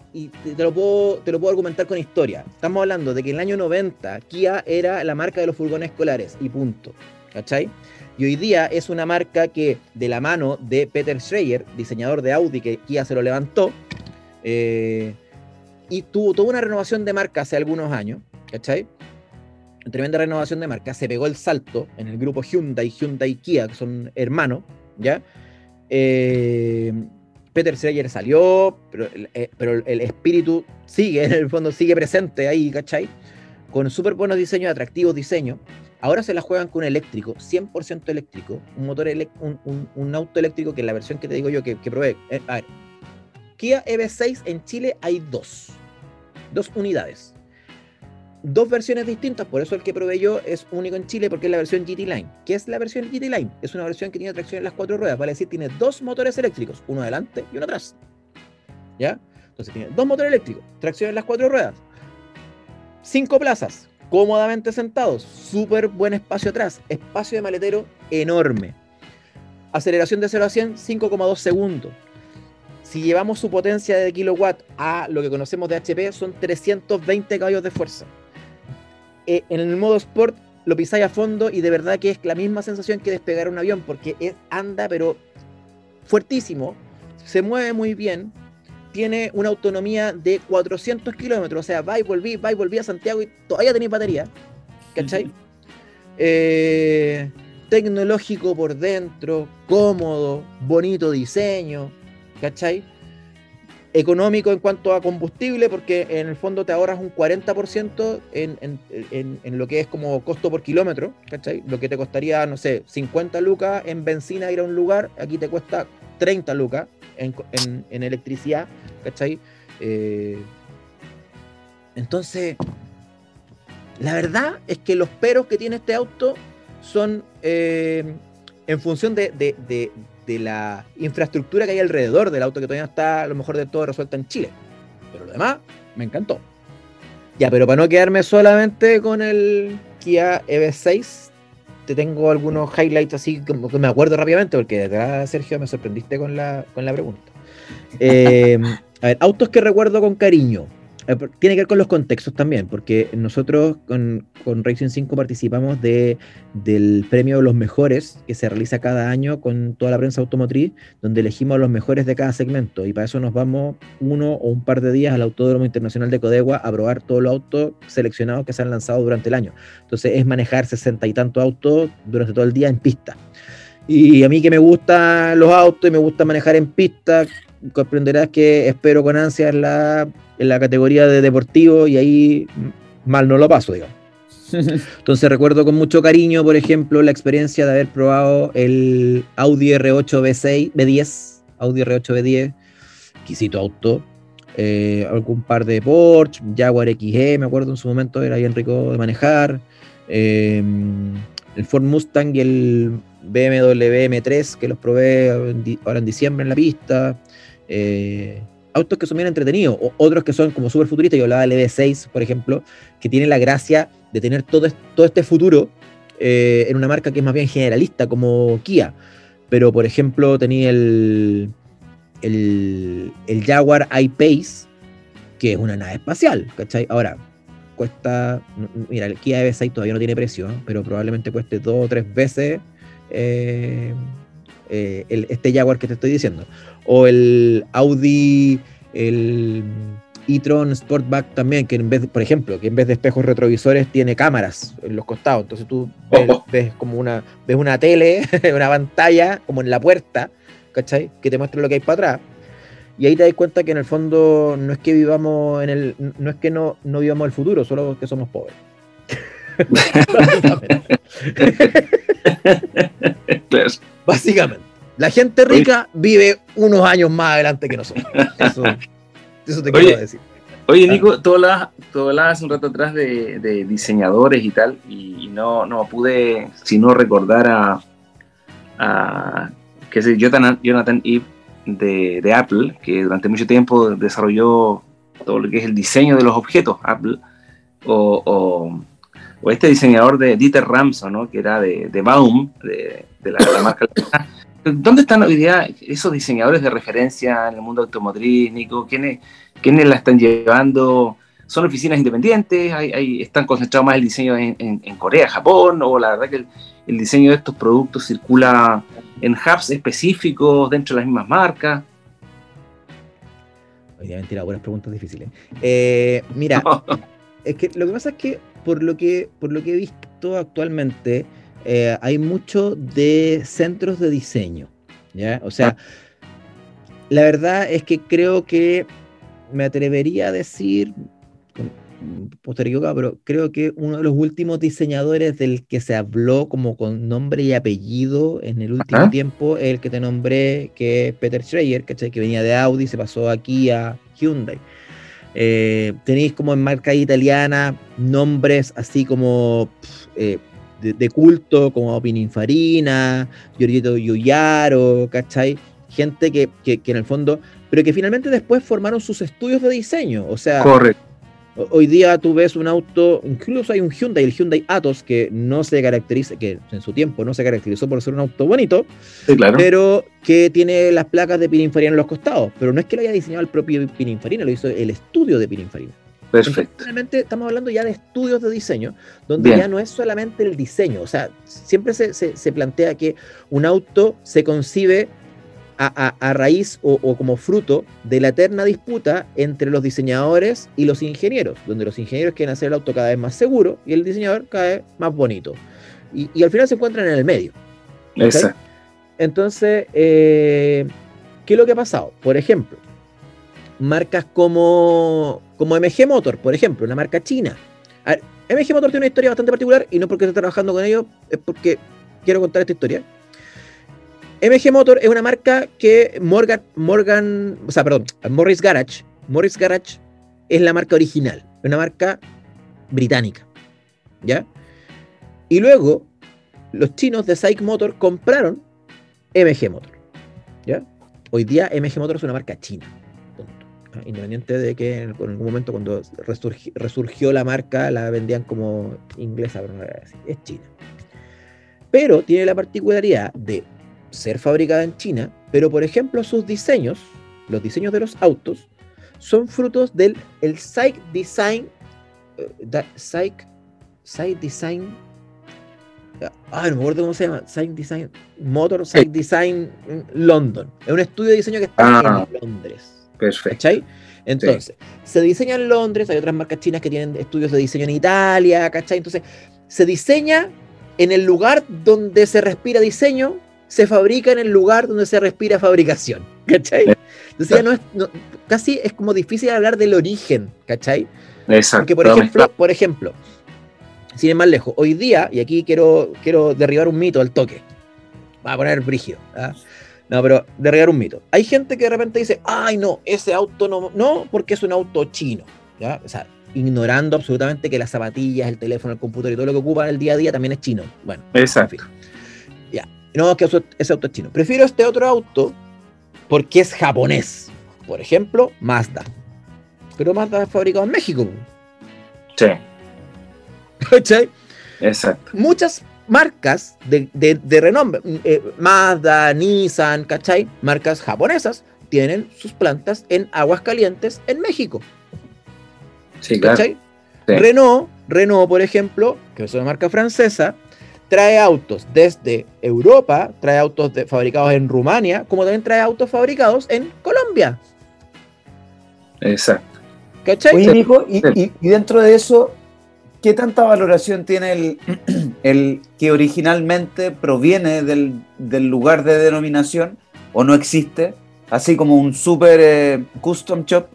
te, lo puedo, te lo puedo argumentar con historia. Estamos hablando de que en el año 90 Kia era la marca de los furgones escolares y punto. ¿Cachai? Y hoy día es una marca que, de la mano de Peter Schreier, diseñador de Audi, que Kia se lo levantó, eh, y tuvo toda una renovación de marca hace algunos años, ¿cachai? Tremenda renovación de marca, se pegó el salto en el grupo Hyundai, Hyundai y Kia, que son hermanos, ¿ya? Eh, Peter Schreier salió, pero, eh, pero, el espíritu sigue, en el fondo sigue presente ahí, ¿cachai? Con súper buenos diseños, atractivos diseños. Ahora se la juegan con eléctrico, 100% eléctrico, un motor un, un, auto eléctrico que es la versión que te digo yo que, que probé. Eh, a ver, Kia EV6 en Chile hay dos, dos unidades dos versiones distintas, por eso el que probé yo es único en Chile porque es la versión GT Line. ¿Qué es la versión GT Line? Es una versión que tiene tracción en las cuatro ruedas, vale decir, tiene dos motores eléctricos, uno adelante y uno atrás. ¿Ya? Entonces tiene dos motores eléctricos, tracción en las cuatro ruedas, cinco plazas, cómodamente sentados, súper buen espacio atrás, espacio de maletero enorme. Aceleración de 0 a 100, 5,2 segundos. Si llevamos su potencia de kilowatt a lo que conocemos de HP, son 320 caballos de fuerza. Eh, en el modo sport lo pisáis a fondo y de verdad que es la misma sensación que despegar un avión, porque es, anda pero fuertísimo, se mueve muy bien, tiene una autonomía de 400 kilómetros, o sea, va y volví, va y volví a Santiago y todavía tenéis batería, ¿cachai? Eh, tecnológico por dentro, cómodo, bonito diseño, ¿cachai? Económico en cuanto a combustible, porque en el fondo te ahorras un 40% en, en, lo que es como costo por kilómetro, ¿cachai? Lo que te costaría, no sé, 50 lucas en benzina ir a un lugar, aquí te cuesta 30 lucas en, electricidad, ¿cachai? Eh, entonces, la verdad es que los peros que tiene este auto son eh, en función de la infraestructura que hay alrededor del auto, que todavía no está a lo mejor de todo resuelta en Chile. Pero lo demás, me encantó. Ya, pero para no quedarme solamente con el Kia EV6, te tengo algunos highlights así como que me acuerdo rápidamente, porque de Sergio, me sorprendiste con la, con la pregunta. Eh, a ver, autos que recuerdo con cariño. Eh, tiene que ver con los contextos también, porque nosotros con, con Racing 5 participamos de, del premio de los mejores que se realiza cada año con toda la prensa automotriz, donde elegimos a los mejores de cada segmento y para eso nos vamos uno o un par de días al Autódromo Internacional de Codegua a probar todos los autos seleccionados que se han lanzado durante el año. Entonces es manejar sesenta y tantos autos durante todo el día en pista. Y a mí que me gustan los autos y me gusta manejar en pista, comprenderás que espero con ansias la en la categoría de deportivo y ahí mal no lo paso, digamos. Entonces recuerdo con mucho cariño, por ejemplo, la experiencia de haber probado el Audi R8 B6, B10, Audi R8 B10, quisito auto, eh, algún par de Porsche, Jaguar XE, me acuerdo en su momento, era bien rico de manejar, eh, el Ford Mustang y el BMW M3, que los probé ahora en diciembre en la pista, eh, autos que son bien entretenidos, o otros que son como súper futuristas, yo hablaba del EV6, por ejemplo, que tiene la gracia de tener todo, todo este futuro eh, en una marca que es más bien generalista, como Kia. pero por ejemplo tenía el, el, el Jaguar I-Pace, que es una nave espacial, ¿cachai? Ahora, cuesta, mira, el Kia EV6 todavía no tiene precio, pero probablemente cueste dos o tres veces eh, eh, este Jaguar que te estoy diciendo. O el Audi, el e-tron Sportback también, que en vez, por ejemplo, que en vez de espejos retrovisores tiene cámaras en los costados. Entonces tú ves, como una, ves una tele, una pantalla como en la puerta, ¿cachai? Que te muestra lo que hay para atrás. Y ahí te das cuenta que en el fondo no es que vivamos en el, no es que no, no vivamos el futuro, solo que somos pobres. Básicamente. La gente rica vive unos años más adelante que nosotros. Eso, eso te quiero decir. Oye, Nico, tú hablabas, hace un rato atrás de, diseñadores y tal, y, no, no pude sino recordar a, a que es Jonathan, Jonathan Eve de, de, Apple, que durante mucho tiempo desarrolló todo lo que es el diseño de los objetos Apple, o, o, este diseñador de Dieter Ramson, ¿no? que era de, de Baum, de, de la, la marca ¿Dónde están hoy día esos diseñadores de referencia en el mundo automotriz, Nico? ¿Quiénes, quiénes la están llevando? ¿Son oficinas independientes? ¿Hay, están concentrados más el diseño en, Corea, Japón? ¿O la verdad que el, diseño de estos productos circula en hubs específicos dentro de las mismas marcas? Obviamente, buenas preguntas difíciles. Eh, mira, es que lo que pasa es que por lo que, por lo que he visto actualmente, eh, hay mucho de centros de diseño. ¿ya? O sea, la verdad es que creo que me atrevería a decir, pero creo que uno de los últimos diseñadores del que se habló como con nombre y apellido en el último tiempo es el que te nombré, que es Peter Schreier, que venía de Audi, se pasó aquí a Hyundai. Eh, tenéis como en marca italiana nombres así como eh, de, culto como Pininfarina, Giorgio Giuliaro, ¿cachai? Gente que, que, en el fondo, pero que finalmente después formaron sus estudios de diseño, o sea... Correcto. Hoy día tú ves un auto, incluso hay un Hyundai, el Hyundai Atos, que no se caracteriza, que en su tiempo no se caracterizó por ser un auto bonito, pero que tiene las placas de Pininfarina en los costados. Pero no es que lo haya diseñado el propio Pininfarina, lo hizo el estudio de Pininfarina. Perfecto. realmente estamos hablando ya de estudios de diseño, donde ya no es solamente el diseño, o sea, siempre se, se, plantea que un auto se concibe a, a, raíz o, o, como fruto de la eterna disputa entre los diseñadores y los ingenieros, donde los ingenieros quieren hacer el auto cada vez más seguro y el diseñador cada vez más bonito. Y, y al final se encuentran en el medio. Exacto. Entonces, eh, ¿qué es lo que ha pasado? Por ejemplo, marcas como, como MG Motor, por ejemplo, una marca china. MG Motor tiene una historia bastante particular y no porque esté trabajando con ellos, es porque quiero contar esta historia. MG Motor es una marca que Morgan, Morgan, o sea, perdón, Morris Garage, Morris Garage es la marca original, es una marca británica, ¿ya? Y luego los chinos de Psych Motor compraron MG Motor, ¿ya? Hoy día MG Motor es una marca china. Independiente de que en algún momento cuando resurgió, la marca la vendían como inglesa, pero no era así, es China. Pero tiene la particularidad de ser fabricada en China, pero por ejemplo sus diseños, los diseños de los autos, son frutos del el Psych Design, uh, Psych, Psych Design, ah, no me acuerdo cómo se llama, Psych Design, Motor Psych Design London. Es un estudio de diseño que está ah. en Londres. Perfecto. Entonces, se diseña en Londres, hay otras marcas chinas que tienen estudios de diseño en Italia, ¿cachai? Entonces, se diseña en el lugar donde se respira diseño, se fabrica en el lugar donde se respira fabricación, ¿cachai? Entonces ya no es, casi es como difícil hablar del origen, ¿cachai? Exacto. Porque, por ejemplo, por ejemplo, sin ir más lejos, hoy día, y aquí quiero, quiero derribar un mito al toque, va a poner brígido, ¿ah? No, pero derribar un mito. Hay gente que de repente dice, ay, no, ese auto no, no, porque es un auto chino. ¿ya? O sea, ignorando absolutamente que las zapatillas, el teléfono, el computador y todo lo que ocupa en el día a día también es chino. Bueno, exacto. Ya. No, que ese auto es chino. Prefiero este otro auto porque es japonés. Por ejemplo, Mazda. Pero Mazda es fabricado en México. Sí. ¿Cachai? Exacto. Muchas marcas de, de, renombre, eh, Mazda, Nissan, ¿cachai? Marcas japonesas tienen sus plantas en aguas calientes en México. Sí, ¿cachai? Renault, Renault, por ejemplo, que es una marca francesa, trae autos desde Europa, trae autos fabricados en Rumania, como también trae autos fabricados en Colombia. Exacto. ¿Cachai? y, dentro de eso, ¿qué tanta valoración tiene el, el que originalmente proviene del, lugar de denominación o no existe? Así como un super eh, custom shop.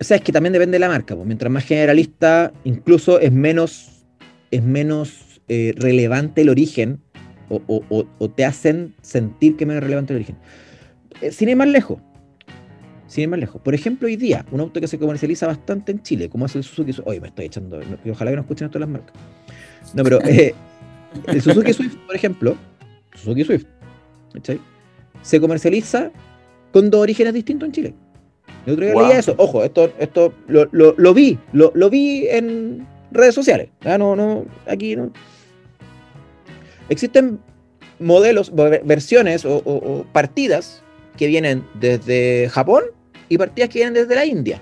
O sea, es que también depende de la marca. Pues. Mientras más generalista, incluso es menos, es menos eh, relevante el origen o, te hacen sentir que es menos relevante el origen. Eh, sin ir más lejos, sin ir más lejos. Por ejemplo, hoy día, un auto que se comercializa bastante en Chile, como es el Suzuki Swift. Oye, me estoy echando. ojalá que no escuchen todas las marcas. No, pero eh, el Suzuki Swift, por ejemplo, Suzuki Swift, se comercializa con dos orígenes distintos en Chile. Yo otro día leía eso. Ojo, esto, esto lo, lo, vi, lo, lo, vi en redes sociales. Ah, no, no, aquí no. Existen modelos, versiones o partidas que vienen desde Japón y partidas que vienen desde la India.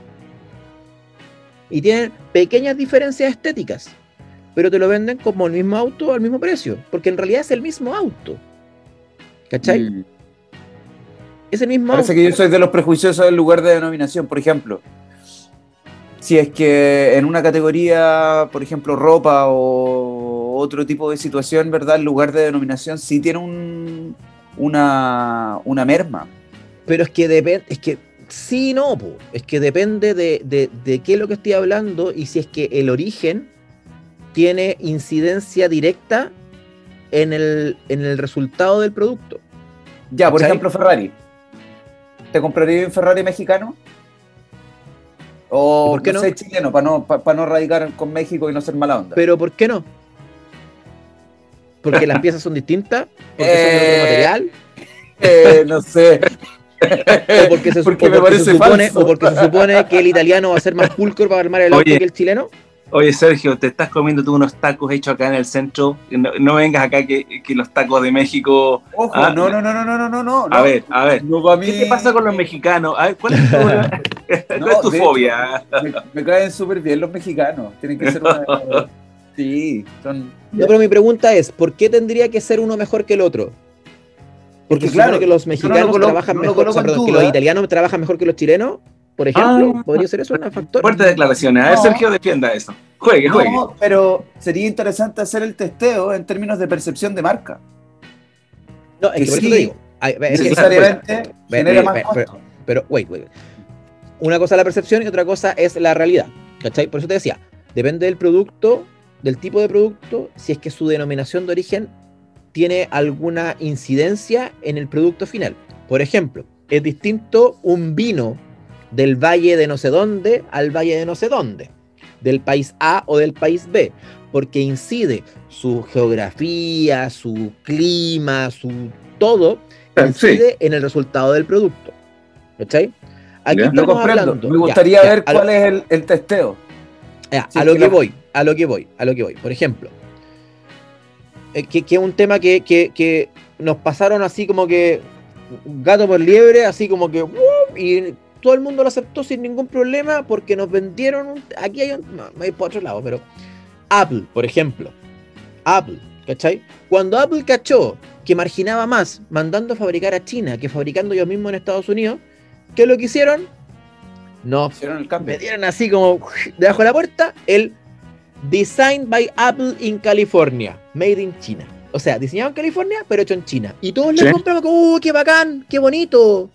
Y tienen pequeñas diferencias estéticas, pero te lo venden como el mismo auto al mismo precio, porque en realidad es el mismo auto. ¿Cachai? Mm. Es el mismo Parece que yo soy de los prejuiciosos del lugar de denominación, por ejemplo. Si es que en una categoría, por ejemplo, ropa o otro tipo de situación, ¿verdad? El lugar de denominación sí tiene un, una, una merma. Pero es que depende, es que sí, no, es que depende de, qué es lo que estoy hablando y si es que el origen tiene incidencia directa en el, en el resultado del producto. Ya, por ejemplo, Ferrari. ¿Te compraría un Ferrari mexicano? O ¿Por qué no, chileno, para no, para no radicar con México y no ser mala onda. Pero ¿por qué no? Porque las piezas son distintas, porque son de otro eh, material. Eh, no sé. o porque, se, supone, que el italiano va a ser más pulcro para armar el auto que el chileno. Oye, Sergio, te estás comiendo tú unos tacos hechos acá en el centro. No, vengas acá que, los tacos de México. Ojo, ah, no, no, no, no, no, no, no. A ver, a ver. ¿Qué te pasa con los mexicanos? ¿cuál es tu, fobia? Me, caen súper bien los mexicanos. Tienen que ser una. sí, son. No, pero mi pregunta es: ¿por qué tendría que ser uno mejor que el otro? Porque claro que los mexicanos trabajan mejor, que los italianos trabajan mejor que los chilenos, por ejemplo, ah. podría ser eso un factor. Fuertes declaraciones. A ver, Sergio, defienda eso. Juegue, juegue. pero sería interesante hacer el testeo en términos de percepción de marca. No, es que, por eso te digo. necesariamente genera más pero, pero, wait, wait. Una cosa es la percepción y otra cosa es la realidad. ¿Cachai? Por eso te decía, depende del producto, del tipo de producto, si es que su denominación de origen tiene alguna incidencia en el producto final. Por ejemplo, es distinto un vino del valle de no sé dónde al valle de no sé dónde, del país A o del país B, porque incide su geografía, su clima, su todo, ah, incide en el resultado del producto. ¿Cachai? Aquí estamos hablando. Me gustaría ver cuál es el, testeo. a lo que voy, a lo que voy, a lo que voy. Por ejemplo, eh, que, es un tema que, nos pasaron así como que gato por liebre, así como que y todo el mundo lo aceptó sin ningún problema porque nos vendieron aquí hay un hay por otro lado, pero Apple, por ejemplo, Apple, ¿cachai? Cuando Apple cachó que marginaba más mandando a fabricar a China que fabricando ellos mismos en Estados Unidos, ¿qué es lo que hicieron? No, hicieron el cambio. Metieron así como debajo de la puerta el Designed by Apple in California, made in China. O sea, diseñado en California, pero hecho en China. Y todos le compraban como, ¡uh, qué bacán! ¡Qué bonito!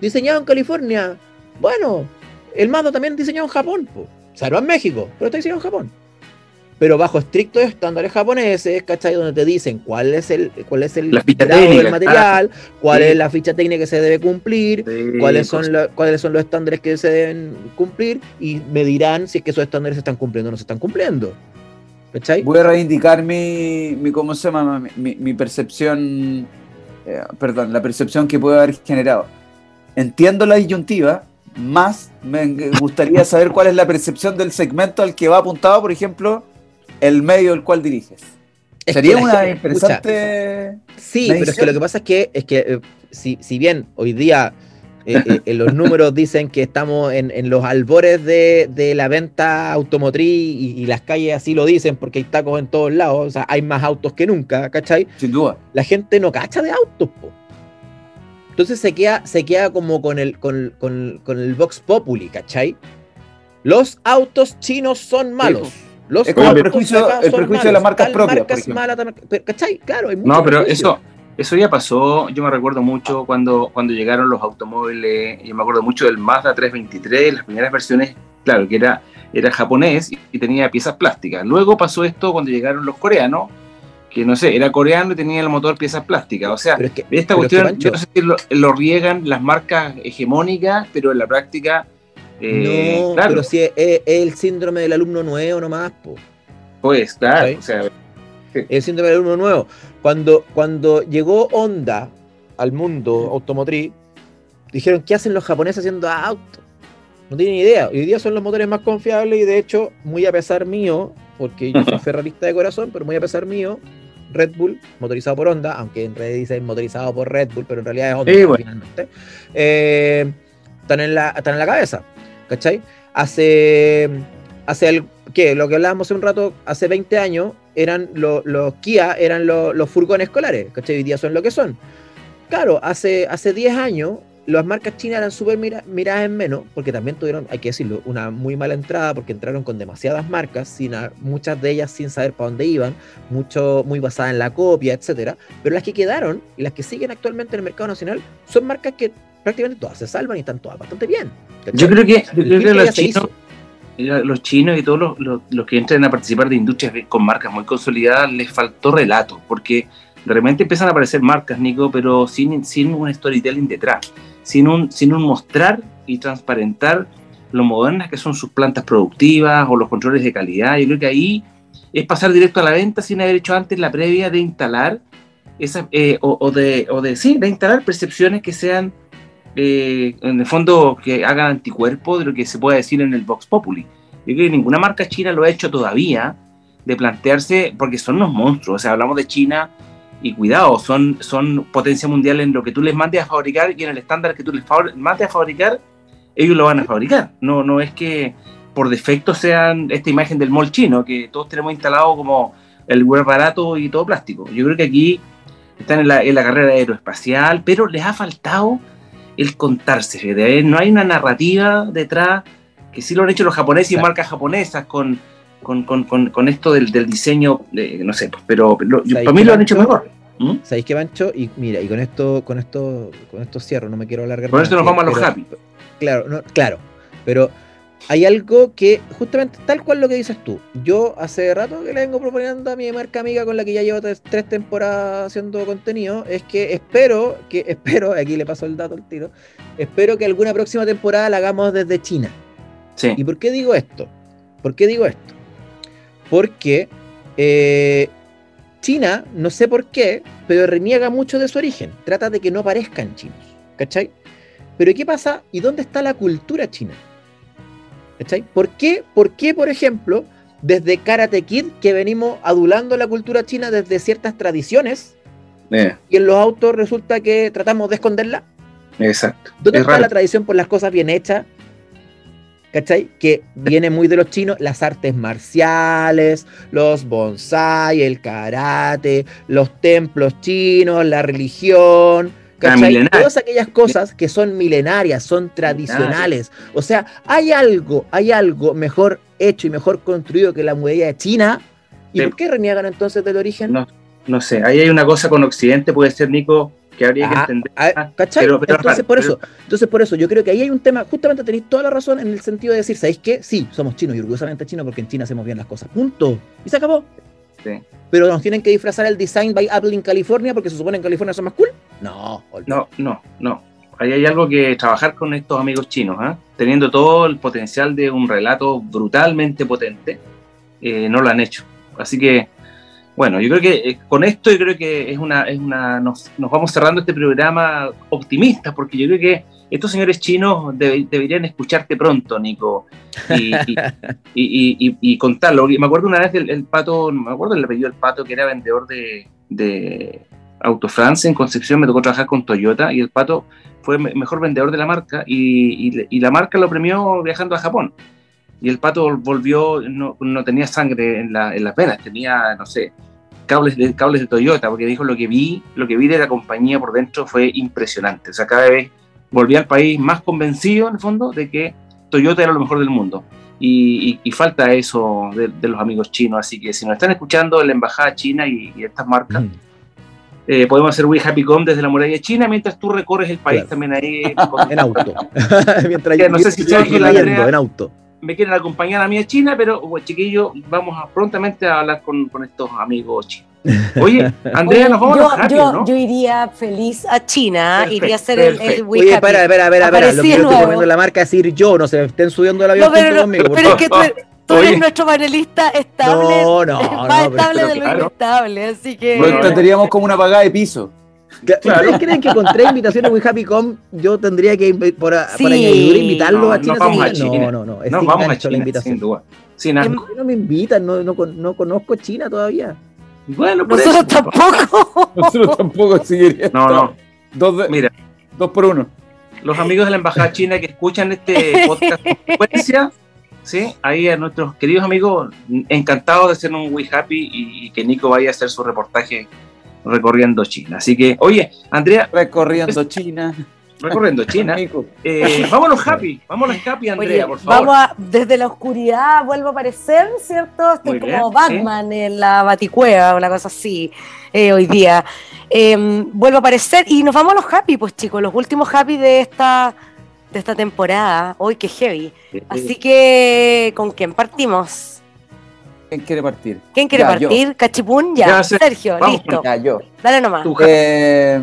Diseñado en California. Bueno, el mando también diseñado en Japón. Po. O sea, no en México, pero está diseñado en Japón pero bajo estrictos estándares japoneses, ¿cachai? Donde te dicen cuál es el, cuál es el del material, cuál es la ficha técnica que se debe cumplir, cuáles, son cuáles son los estándares que se deben cumplir, y me dirán si es que esos estándares se están cumpliendo o no se están cumpliendo. ¿Cachai? Voy a reivindicar mi, mi ¿cómo se llama? Mi, percepción, eh, perdón, la percepción que puede haber generado. Entiendo la disyuntiva, más me gustaría saber cuál es la percepción del segmento al que va apuntado, por ejemplo, el medio del cual diriges. Sería una interesante. sí, pero es que lo que pasa es que, es que eh, si, si bien hoy día eh, eh, los números dicen que estamos en, los albores de, la venta automotriz y, las calles así lo dicen porque hay tacos en todos lados, o sea, hay más autos que nunca, ¿cachai? Sin duda. La gente no cacha de autos, po. Entonces se queda, se queda como con el, con, el Vox Populi, ¿cachai? Los autos chinos son malos. Los es como el prejuicio, el prejuicio de las marcas propias. ¿Cachai? Claro, hay No, pero eso, eso ya pasó, yo me recuerdo mucho cuando, cuando llegaron los automóviles, yo me acuerdo mucho del Mazda 323, las primeras versiones, claro, que era, era japonés y, tenía piezas plásticas. Luego pasó esto cuando llegaron los coreanos, que no sé, era coreano y tenía el motor piezas plásticas. O sea, esta cuestión, yo no sé si lo, riegan las marcas hegemónicas, pero en la práctica... Eh, no, claro. pero si es, el síndrome del alumno nuevo nomás, Pues, claro, o sea... El síndrome del alumno nuevo. Cuando, cuando llegó Honda al mundo automotriz, dijeron, ¿qué hacen los japoneses haciendo autos? No tienen idea. Hoy día son los motores más confiables y de hecho, muy a pesar mío, porque yo soy ferrarista de corazón, pero muy a pesar mío, Red Bull, motorizado por Honda, aunque en realidad dice motorizado por Red Bull, pero en realidad es Honda finalmente, eh, están, en la, están en la cabeza. ¿Cachai? Hace, hace el, ¿qué? Lo que hablábamos hace un rato, hace 20 años, eran los, Kia, eran los, furgones escolares, ¿cachai? Hoy día son lo que son. Claro, hace, hace 10 años las marcas chinas eran súper miradas en menos, porque también tuvieron, hay que decirlo, una muy mala entrada, porque entraron con demasiadas marcas, sin muchas de ellas sin saber para dónde iban, mucho, muy basadas en la copia, etcétera. Pero las que quedaron y las que siguen actualmente en el mercado nacional son marcas que prácticamente todas se salvan y están todas bastante bien. Yo creo que, yo creo que los chinos los chinos y todos los, que entran a participar de industrias con marcas muy consolidadas les faltó relato, porque de repente empiezan a aparecer marcas, Nico, pero sin, sin un storytelling detrás, sin un, sin un mostrar y transparentar lo modernas que son sus plantas productivas o los controles de calidad. Yo creo que ahí es pasar directo a la venta sin haber hecho antes la previa de instalar esa, eh, o, de, o de, sí, de instalar percepciones que sean eh, en el fondo que hagan anticuerpo de lo que se puede decir en el Vox Populi. Yo creo que ninguna marca china lo ha hecho todavía de plantearse, porque son unos monstruos, o sea, hablamos de China y cuidado, son, son potencia mundial en lo que tú les mandes a fabricar y en el estándar que tú les mandes a fabricar, ellos lo van a fabricar. No, no es que por defecto sean esta imagen del mall chino, que todos tenemos instalado como el web barato y todo plástico. Yo creo que aquí están en la, en la carrera aeroespacial, pero les ha faltado el contarse, no hay una narrativa detrás, que sí lo han hecho los japoneses y marcas japonesas con, con, esto del, diseño, no sé, pues, pero para mí lo han hecho mejor. ¿Mm? ¿Sabéis qué, Mancho? Y mira, y con esto, con esto, con esto cierro, no me quiero alargar. Con esto nos vamos a los happy. Claro, no, claro, pero hay algo que, justamente tal cual lo que dices tú, yo hace rato que le vengo proponiendo a mi marca amiga con la que ya llevo tres, temporadas haciendo contenido, es que espero, que espero, aquí le paso el dato al tiro, espero que alguna próxima temporada la hagamos desde China. Sí. ¿Y por qué digo esto? ¿Por qué digo esto? Porque eh, China, no sé por qué, pero reniega mucho de su origen, trata de que no parezcan chinos, ¿cachai? Pero ¿qué pasa? ¿Y dónde está la cultura china? ¿Por qué, ¿Por qué, por ejemplo, desde Karate Kid, que venimos adulando la cultura china desde ciertas tradiciones, eh. y en los autos resulta que tratamos de esconderla? Exacto. ¿Dónde está la tradición por las cosas bien hechas? ¿Cachai? Que viene muy de los chinos, las artes marciales, los bonsai, el karate, los templos chinos, la religión, Todas aquellas cosas que son milenarias, son tradicionales. O sea, hay algo, hay algo mejor hecho y mejor construido que la muralla de China. ¿Y por qué reniegan entonces del origen? No, no sé, ahí hay una cosa con Occidente, puede ser, Nico, que habría que ah, entender. Ah, ¿Cachai? entonces, por eso, entonces, por eso, yo creo que ahí hay un tema, justamente tenéis toda la razón en el sentido de decir, ¿sabéis qué? Sí, somos chinos y orgullosamente chinos porque en China hacemos bien las cosas. Punto. Y se acabó. Pero nos tienen que disfrazar el design by Apple en California porque se supone en California son más cool. No, no, no, no. Ahí hay algo que trabajar con estos amigos chinos, ¿eh? teniendo todo el potencial de un relato brutalmente potente, eh, no lo han hecho. Así que, bueno, yo creo que eh, con esto yo creo que es una, es una nos, vamos cerrando este programa optimista, porque yo creo que estos señores chinos deberían escucharte pronto, Nico, y, y, contarlo. Me acuerdo una vez del el pato, me acuerdo el apellido del pato que era vendedor de, de Autofrance en Concepción, me tocó trabajar con Toyota y el pato fue mejor vendedor de la marca y, la marca lo premió viajando a Japón. Y el pato volvió, no, no tenía sangre en, la, en, las venas, tenía, no sé, cables de, cables de Toyota, porque dijo lo que vi, lo que vi de la compañía por dentro fue impresionante. O sea, cada vez volví al país más convencido, en el fondo, de que Toyota era lo mejor del mundo. Y, falta eso de, los amigos chinos. Así que si nos están escuchando la embajada china y, estas marcas, mm. Eh, podemos hacer We Happy Com desde la muralla china mientras tú recorres el país también ahí. en auto. mientras yo, no sé si en auto me quieren acompañar a mí a China, pero bueno, chiquillos, vamos a, prontamente a hablar con, con estos amigos chinos. Oye, Andrea, nos vamos yo, a yo, ¿no? yo iría feliz a China, iría a hacer el, el Oye, espera, espera, espera, espera, lo que yo estoy poniendo la marca decir yo, no se me estén subiendo el avión no, pero, conmigo. Pero es que tú, tú eres nuestro panelista estable, no, no, más estable de lo claro. inestable, así que... Nos tendríamos como una pagada de piso. ¿Ustedes creen que con tres invitaciones muy Happy Com yo tendría que por, sí. por invitarlo a China? No, vamos a China. No, no, no. Es no vamos a China, la invitación. sin duda. Sin no me invitan? No, no, no conozco China todavía. Bueno, nosotros tampoco. nosotros tampoco seguiríamos. No, no. Dos Mira, dos por uno. Los amigos de la embajada china que escuchan este podcast con frecuencia, ¿sí? ahí a nuestros queridos amigos, encantados de hacer un We Happy y que Nico vaya a hacer su reportaje recorriendo China. Así que, oye, Andrea. Recorriendo China. Recorriendo China. Eh, vámonos happy, vámonos happy, Andrea, por favor. Vamos a, desde la oscuridad vuelvo a aparecer, ¿cierto? Estoy como Batman en la baticueva, una cosa así, eh, hoy día. Em, vuelvo a aparecer y nos vamos a los happy, pues chicos, los últimos happy de esta, de esta temporada. Hoy qué heavy. Así que, ¿con quién partimos? ¿Quién quiere partir? ¿Quién quiere partir? ¿Cachipún? Ya. Sergio, listo. Ya, yo. Dale nomás. Eh,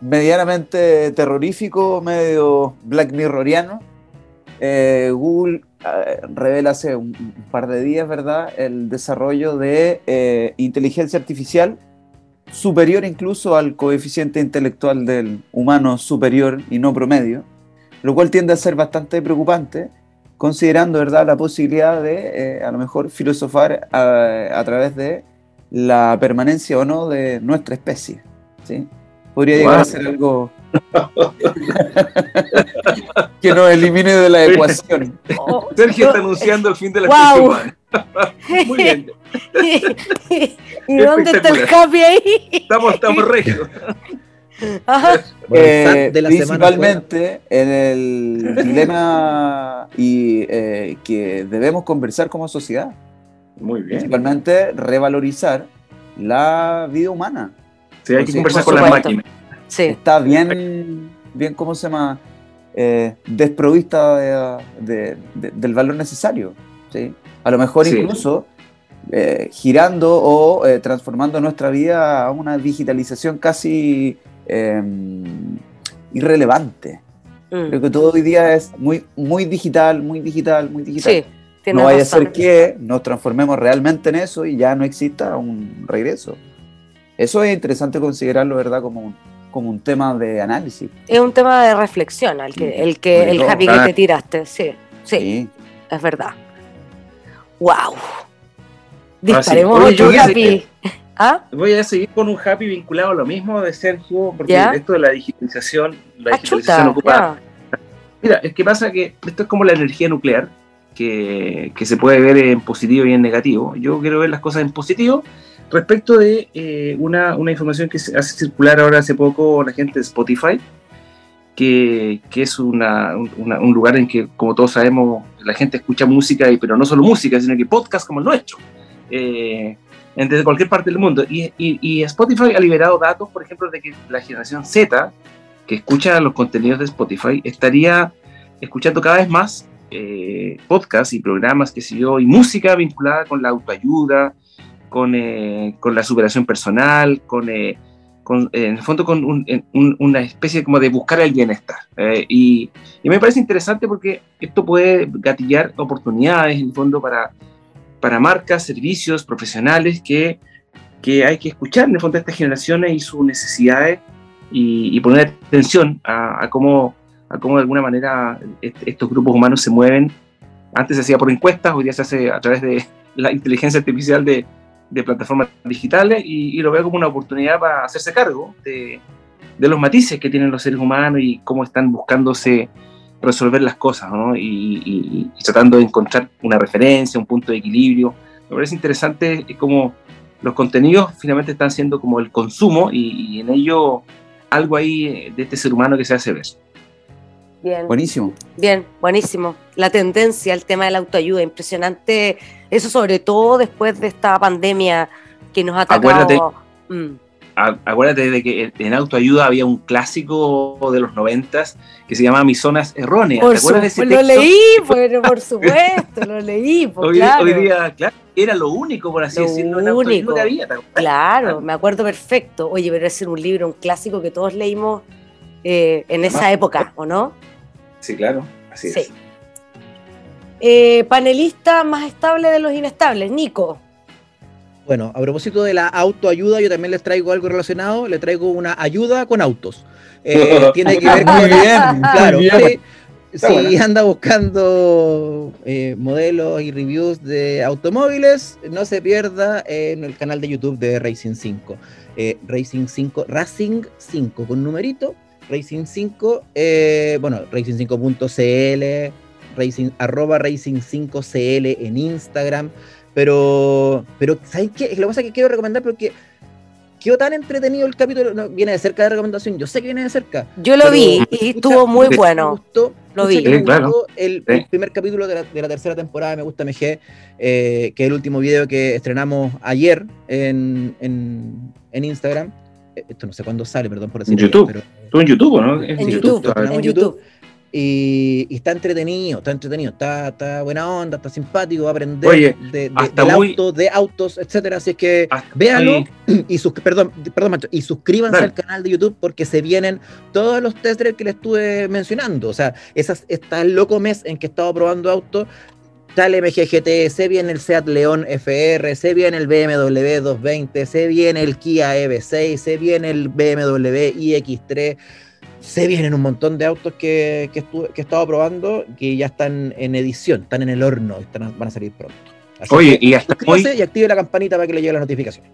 medianamente terrorífico, medio Black Mirroriano. Eh, Google eh, revela hace un, par de días, ¿verdad?, el desarrollo de inteligencia artificial superior incluso al coeficiente intelectual del humano superior y no promedio, lo cual tiende a ser bastante preocupante considerando ¿verdad? la posibilidad de eh, a lo mejor filosofar a, través de la permanencia o no de nuestra especie. ¿sí? Podría llegar a ser algo que nos elimine de la ecuación. Sergio está anunciando el fin de la especie humana. Muy bien. ¿Y dónde está el copy ahí? Estamos, estamos regios. Eh, principalmente en el dilema y eh, que debemos conversar como sociedad. Muy bien. Principalmente revalorizar la vida humana. Sí, hay que conversar con las máquinas. Sí. Está bien, bien, ¿cómo se llama? Eh, desprovista del valor necesario. ¿sí? A lo mejor incluso girando o transformando nuestra vida a una digitalización casi Em, irrelevante. Mm. Creo que todo hoy día es muy, muy digital, muy digital, muy digital. no vaya a ser que nos transformemos realmente en eso y ya no exista un regreso. Eso es interesante considerarlo, ¿verdad? Como un, como un tema de análisis. Es un tema de reflexión, el que, el, que, el happy que te tiraste, sí, sí, es verdad. ¡Wow! Disparemos otro happy. ¿Ah? Voy a seguir con un happy vinculado a lo mismo de Sergio, porque esto de la digitalización, la ah, digitalización ocupa. Mira, es que pasa que esto es como la energía nuclear, que, se puede ver en positivo y en negativo. Yo quiero ver las cosas en positivo respecto de eh, una, información que se hace circular ahora hace poco la gente de Spotify, que, es una, un lugar en que, como todos sabemos, la gente escucha música, y, pero no solo música, sino que podcast como el nuestro. Eh, desde cualquier parte del mundo. Y, Spotify ha liberado datos, por ejemplo, de que la generación Z, que escucha los contenidos de Spotify, estaría escuchando cada vez más eh, podcasts y programas, que sé yo, y música vinculada con la autoayuda, con, eh, con la superación personal, con, eh, con en el fondo, con una especie como de buscar el bienestar. Y, y, me parece interesante porque esto puede gatillar oportunidades, en el fondo, para para marcas, servicios, profesionales que, que hay que escuchar en el fondo de estas generaciones y sus necesidades y, poner atención a, cómo, a cómo de alguna manera estos grupos humanos se mueven. Antes se hacía por encuestas, hoy día se hace a través de la inteligencia artificial de, de plataformas digitales y, lo veo como una oportunidad para hacerse cargo de, de, los matices que tienen los seres humanos y cómo están buscándose resolver las cosas ¿no? y, tratando de encontrar una referencia, un punto de equilibrio. Me parece interesante cómo los contenidos finalmente están siendo como el consumo y, y en ello algo ahí de este ser humano que se hace ver. Bien. Buenísimo. Bien, buenísimo. La tendencia, el tema de la autoayuda, impresionante. Eso sobre todo después de esta pandemia que nos ha atacado. Acuérdate, mm. Acuérdate de que en autoayuda había un clásico de los noventas que se llamaba Mis zonas erróneas. ¿Te acuerdas de ese texto? Lo leí, pero por supuesto, lo leí. Pues, hoy, claro. hoy, día, claro, era lo único, por así decirlo, en único. que había. Claro, me acuerdo perfecto. Oye, pero es un libro, un clásico que todos leímos eh, en esa época, ¿o no? Sí, claro, así es. Eh, panelista más estable de los inestables, Nico. Bueno, a propósito de la autoayuda, yo también les traigo algo relacionado, le traigo una ayuda con autos. Eh, tiene que ver con... Muy bien, claro, si anda buscando eh, modelos y reviews de automóviles, no se pierda en el canal de YouTube de Racing 5. Racing 5, Racing 5 con numerito Racing 5, eh, bueno, racing5.cl, racing, arroba racing5cl en Instagram, pero, pero ¿sabes qué? Lo que pasa es que quiero recomendar porque quedó tan entretenido el capítulo, no, viene de cerca de recomendación, yo sé que viene de cerca. Yo lo vi y estuvo muy bueno. lo vi. el, primer capítulo de la, tercera temporada Me Gusta MG, eh, que es el último video que estrenamos ayer en, en, en Instagram. Eh, esto no sé cuándo sale, perdón por decir. En YouTube. Pero, Tú en YouTube, ¿no? En, YouTube. En YouTube. Y, está entretenido, está entretenido, está, está buena onda, está simpático, va a aprender de, auto, de autos, etcétera. Así es que véanlo y sus, perdón, perdón, y suscríbanse al canal de YouTube porque se vienen todos los test que les estuve mencionando. O sea, esas, está el loco mes en que he estado probando autos tal MGGT, se viene el Seat León FR, se viene el BMW 220, se viene el Kia EV6, se viene el BMW iX3, se vienen un montón de autos que, que, he estado probando que ya están en edición, están en el horno, están, van a salir pronto. Oye, y hasta hoy... y active la campanita para que le llegue la notificación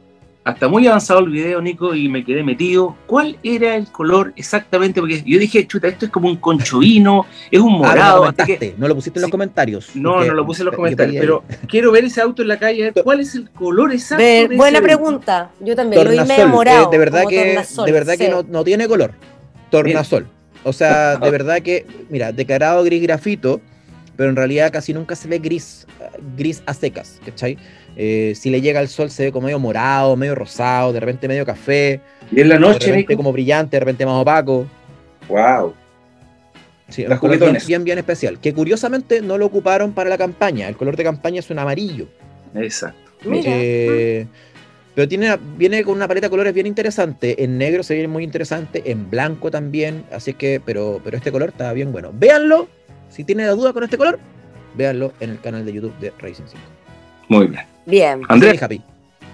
hasta muy avanzado el video, Nico, y me quedé metido. ¿Cuál era el color exactamente? Porque yo dije, chuta, esto es como un conchovino, es un morado. Ah, no, lo pusiste en los comentarios. No, no lo puse en los comentarios, pero quiero ver ese auto en la calle, cuál es el color exacto. buena pregunta, yo también lo vi medio morado. Eh, de verdad que, de verdad que no, tiene color. Tornasol. O sea, de verdad que, mira, declarado gris grafito, pero en realidad casi nunca se ve gris, gris a secas, ¿cachai? Eh, si le llega el sol se ve como medio morado, medio rosado, de repente medio café. Y en la noche, de repente como brillante, de repente más opaco. Wow. Sí, un color bien, bien, bien, especial. Que curiosamente no lo ocuparon para la campaña. El color de campaña es un amarillo. Exacto. Eh, pero tiene, viene con una paleta de colores bien interesante. En negro se ve muy interesante, en blanco también. Así es que, pero, pero este color está bien bueno. Véanlo. Si tienen duda con este color, véanlo en el canal de YouTube de Racing 5. Muy bien. Bien. Andrés. Happy.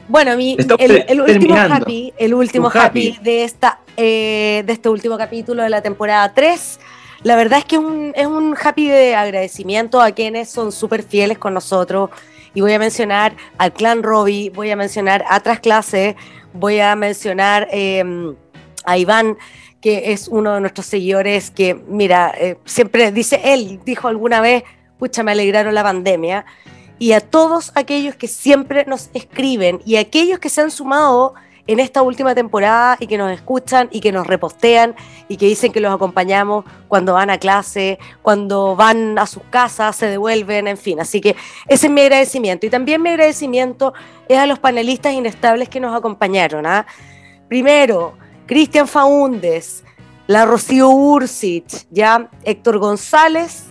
Bueno, mi, el, último happy, el último happy, de, esta, eh, de este último capítulo de la temporada 3. La verdad es que es un, es un happy de agradecimiento a quienes son súper fieles con nosotros. Y voy a mencionar al clan Robbie, voy a mencionar a Trasclase, voy a mencionar em, a Iván, que es uno de nuestros seguidores que, mira, eh, siempre dice, él dijo alguna vez, pucha, me alegraron la pandemia y a todos aquellos que siempre nos escriben y aquellos que se han sumado en esta última temporada y que nos escuchan y que nos repostean y que dicen que los acompañamos cuando van a clase, cuando van a sus casas, se devuelven, en fin. Así que ese es mi agradecimiento. Y también mi agradecimiento es a los panelistas inestables que nos acompañaron. ¿ah? Primero, Cristian Faúndez, la Rocío Ursich, ya Héctor González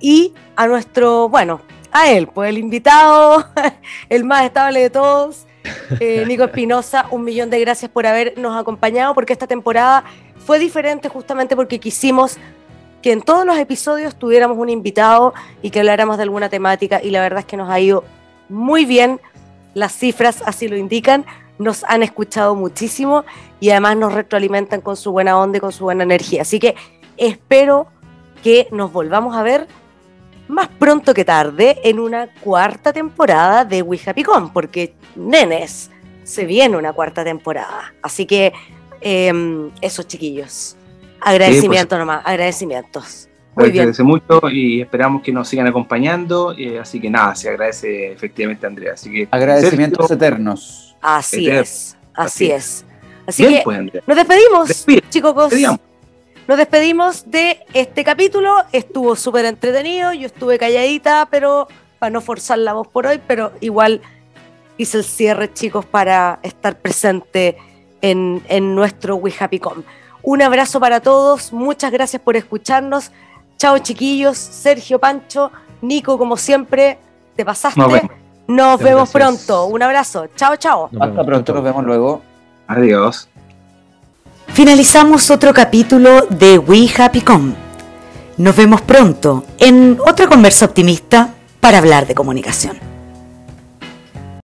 y a nuestro, bueno, a él, pues el invitado, el más estable de todos, eh, Nico Espinosa, un millón de gracias por habernos acompañado, porque esta temporada fue diferente justamente porque quisimos que en todos los episodios tuviéramos un invitado y que habláramos de alguna temática y la verdad es que nos ha ido muy bien, las cifras así lo indican, nos han escuchado muchísimo y además nos retroalimentan con su buena onda y con su buena energía. Así que espero que nos volvamos a ver más pronto que tarde en una cuarta temporada de We Happy Con, porque nenes, se viene una cuarta temporada. Así que eh, esos chiquillos. Agradecimientos nomás, agradecimientos. Muy bien. agradece mucho y esperamos que nos sigan acompañando. Eh, así que nada, se agradece efectivamente, Andrea. Así que, Agradecimientos eternos. Así es, así, es. Así que pues, nos despedimos, chicos. Nos despedimos de este capítulo. Estuvo súper entretenido. Yo estuve calladita, pero para no forzar la voz por hoy, pero igual hice el cierre, chicos, para estar presente en, en nuestro We Happy Com. Un abrazo para todos. Muchas gracias por escucharnos. Chao, chiquillos. Sergio, Pancho, Nico, como siempre, te pasaste. Nos vemos, pronto. Un abrazo. Chao, chao. Hasta pronto. Nos vemos luego. Adiós. Finalizamos otro capítulo de We Happy Com. Nos vemos pronto en otra conversa optimista para hablar de comunicación.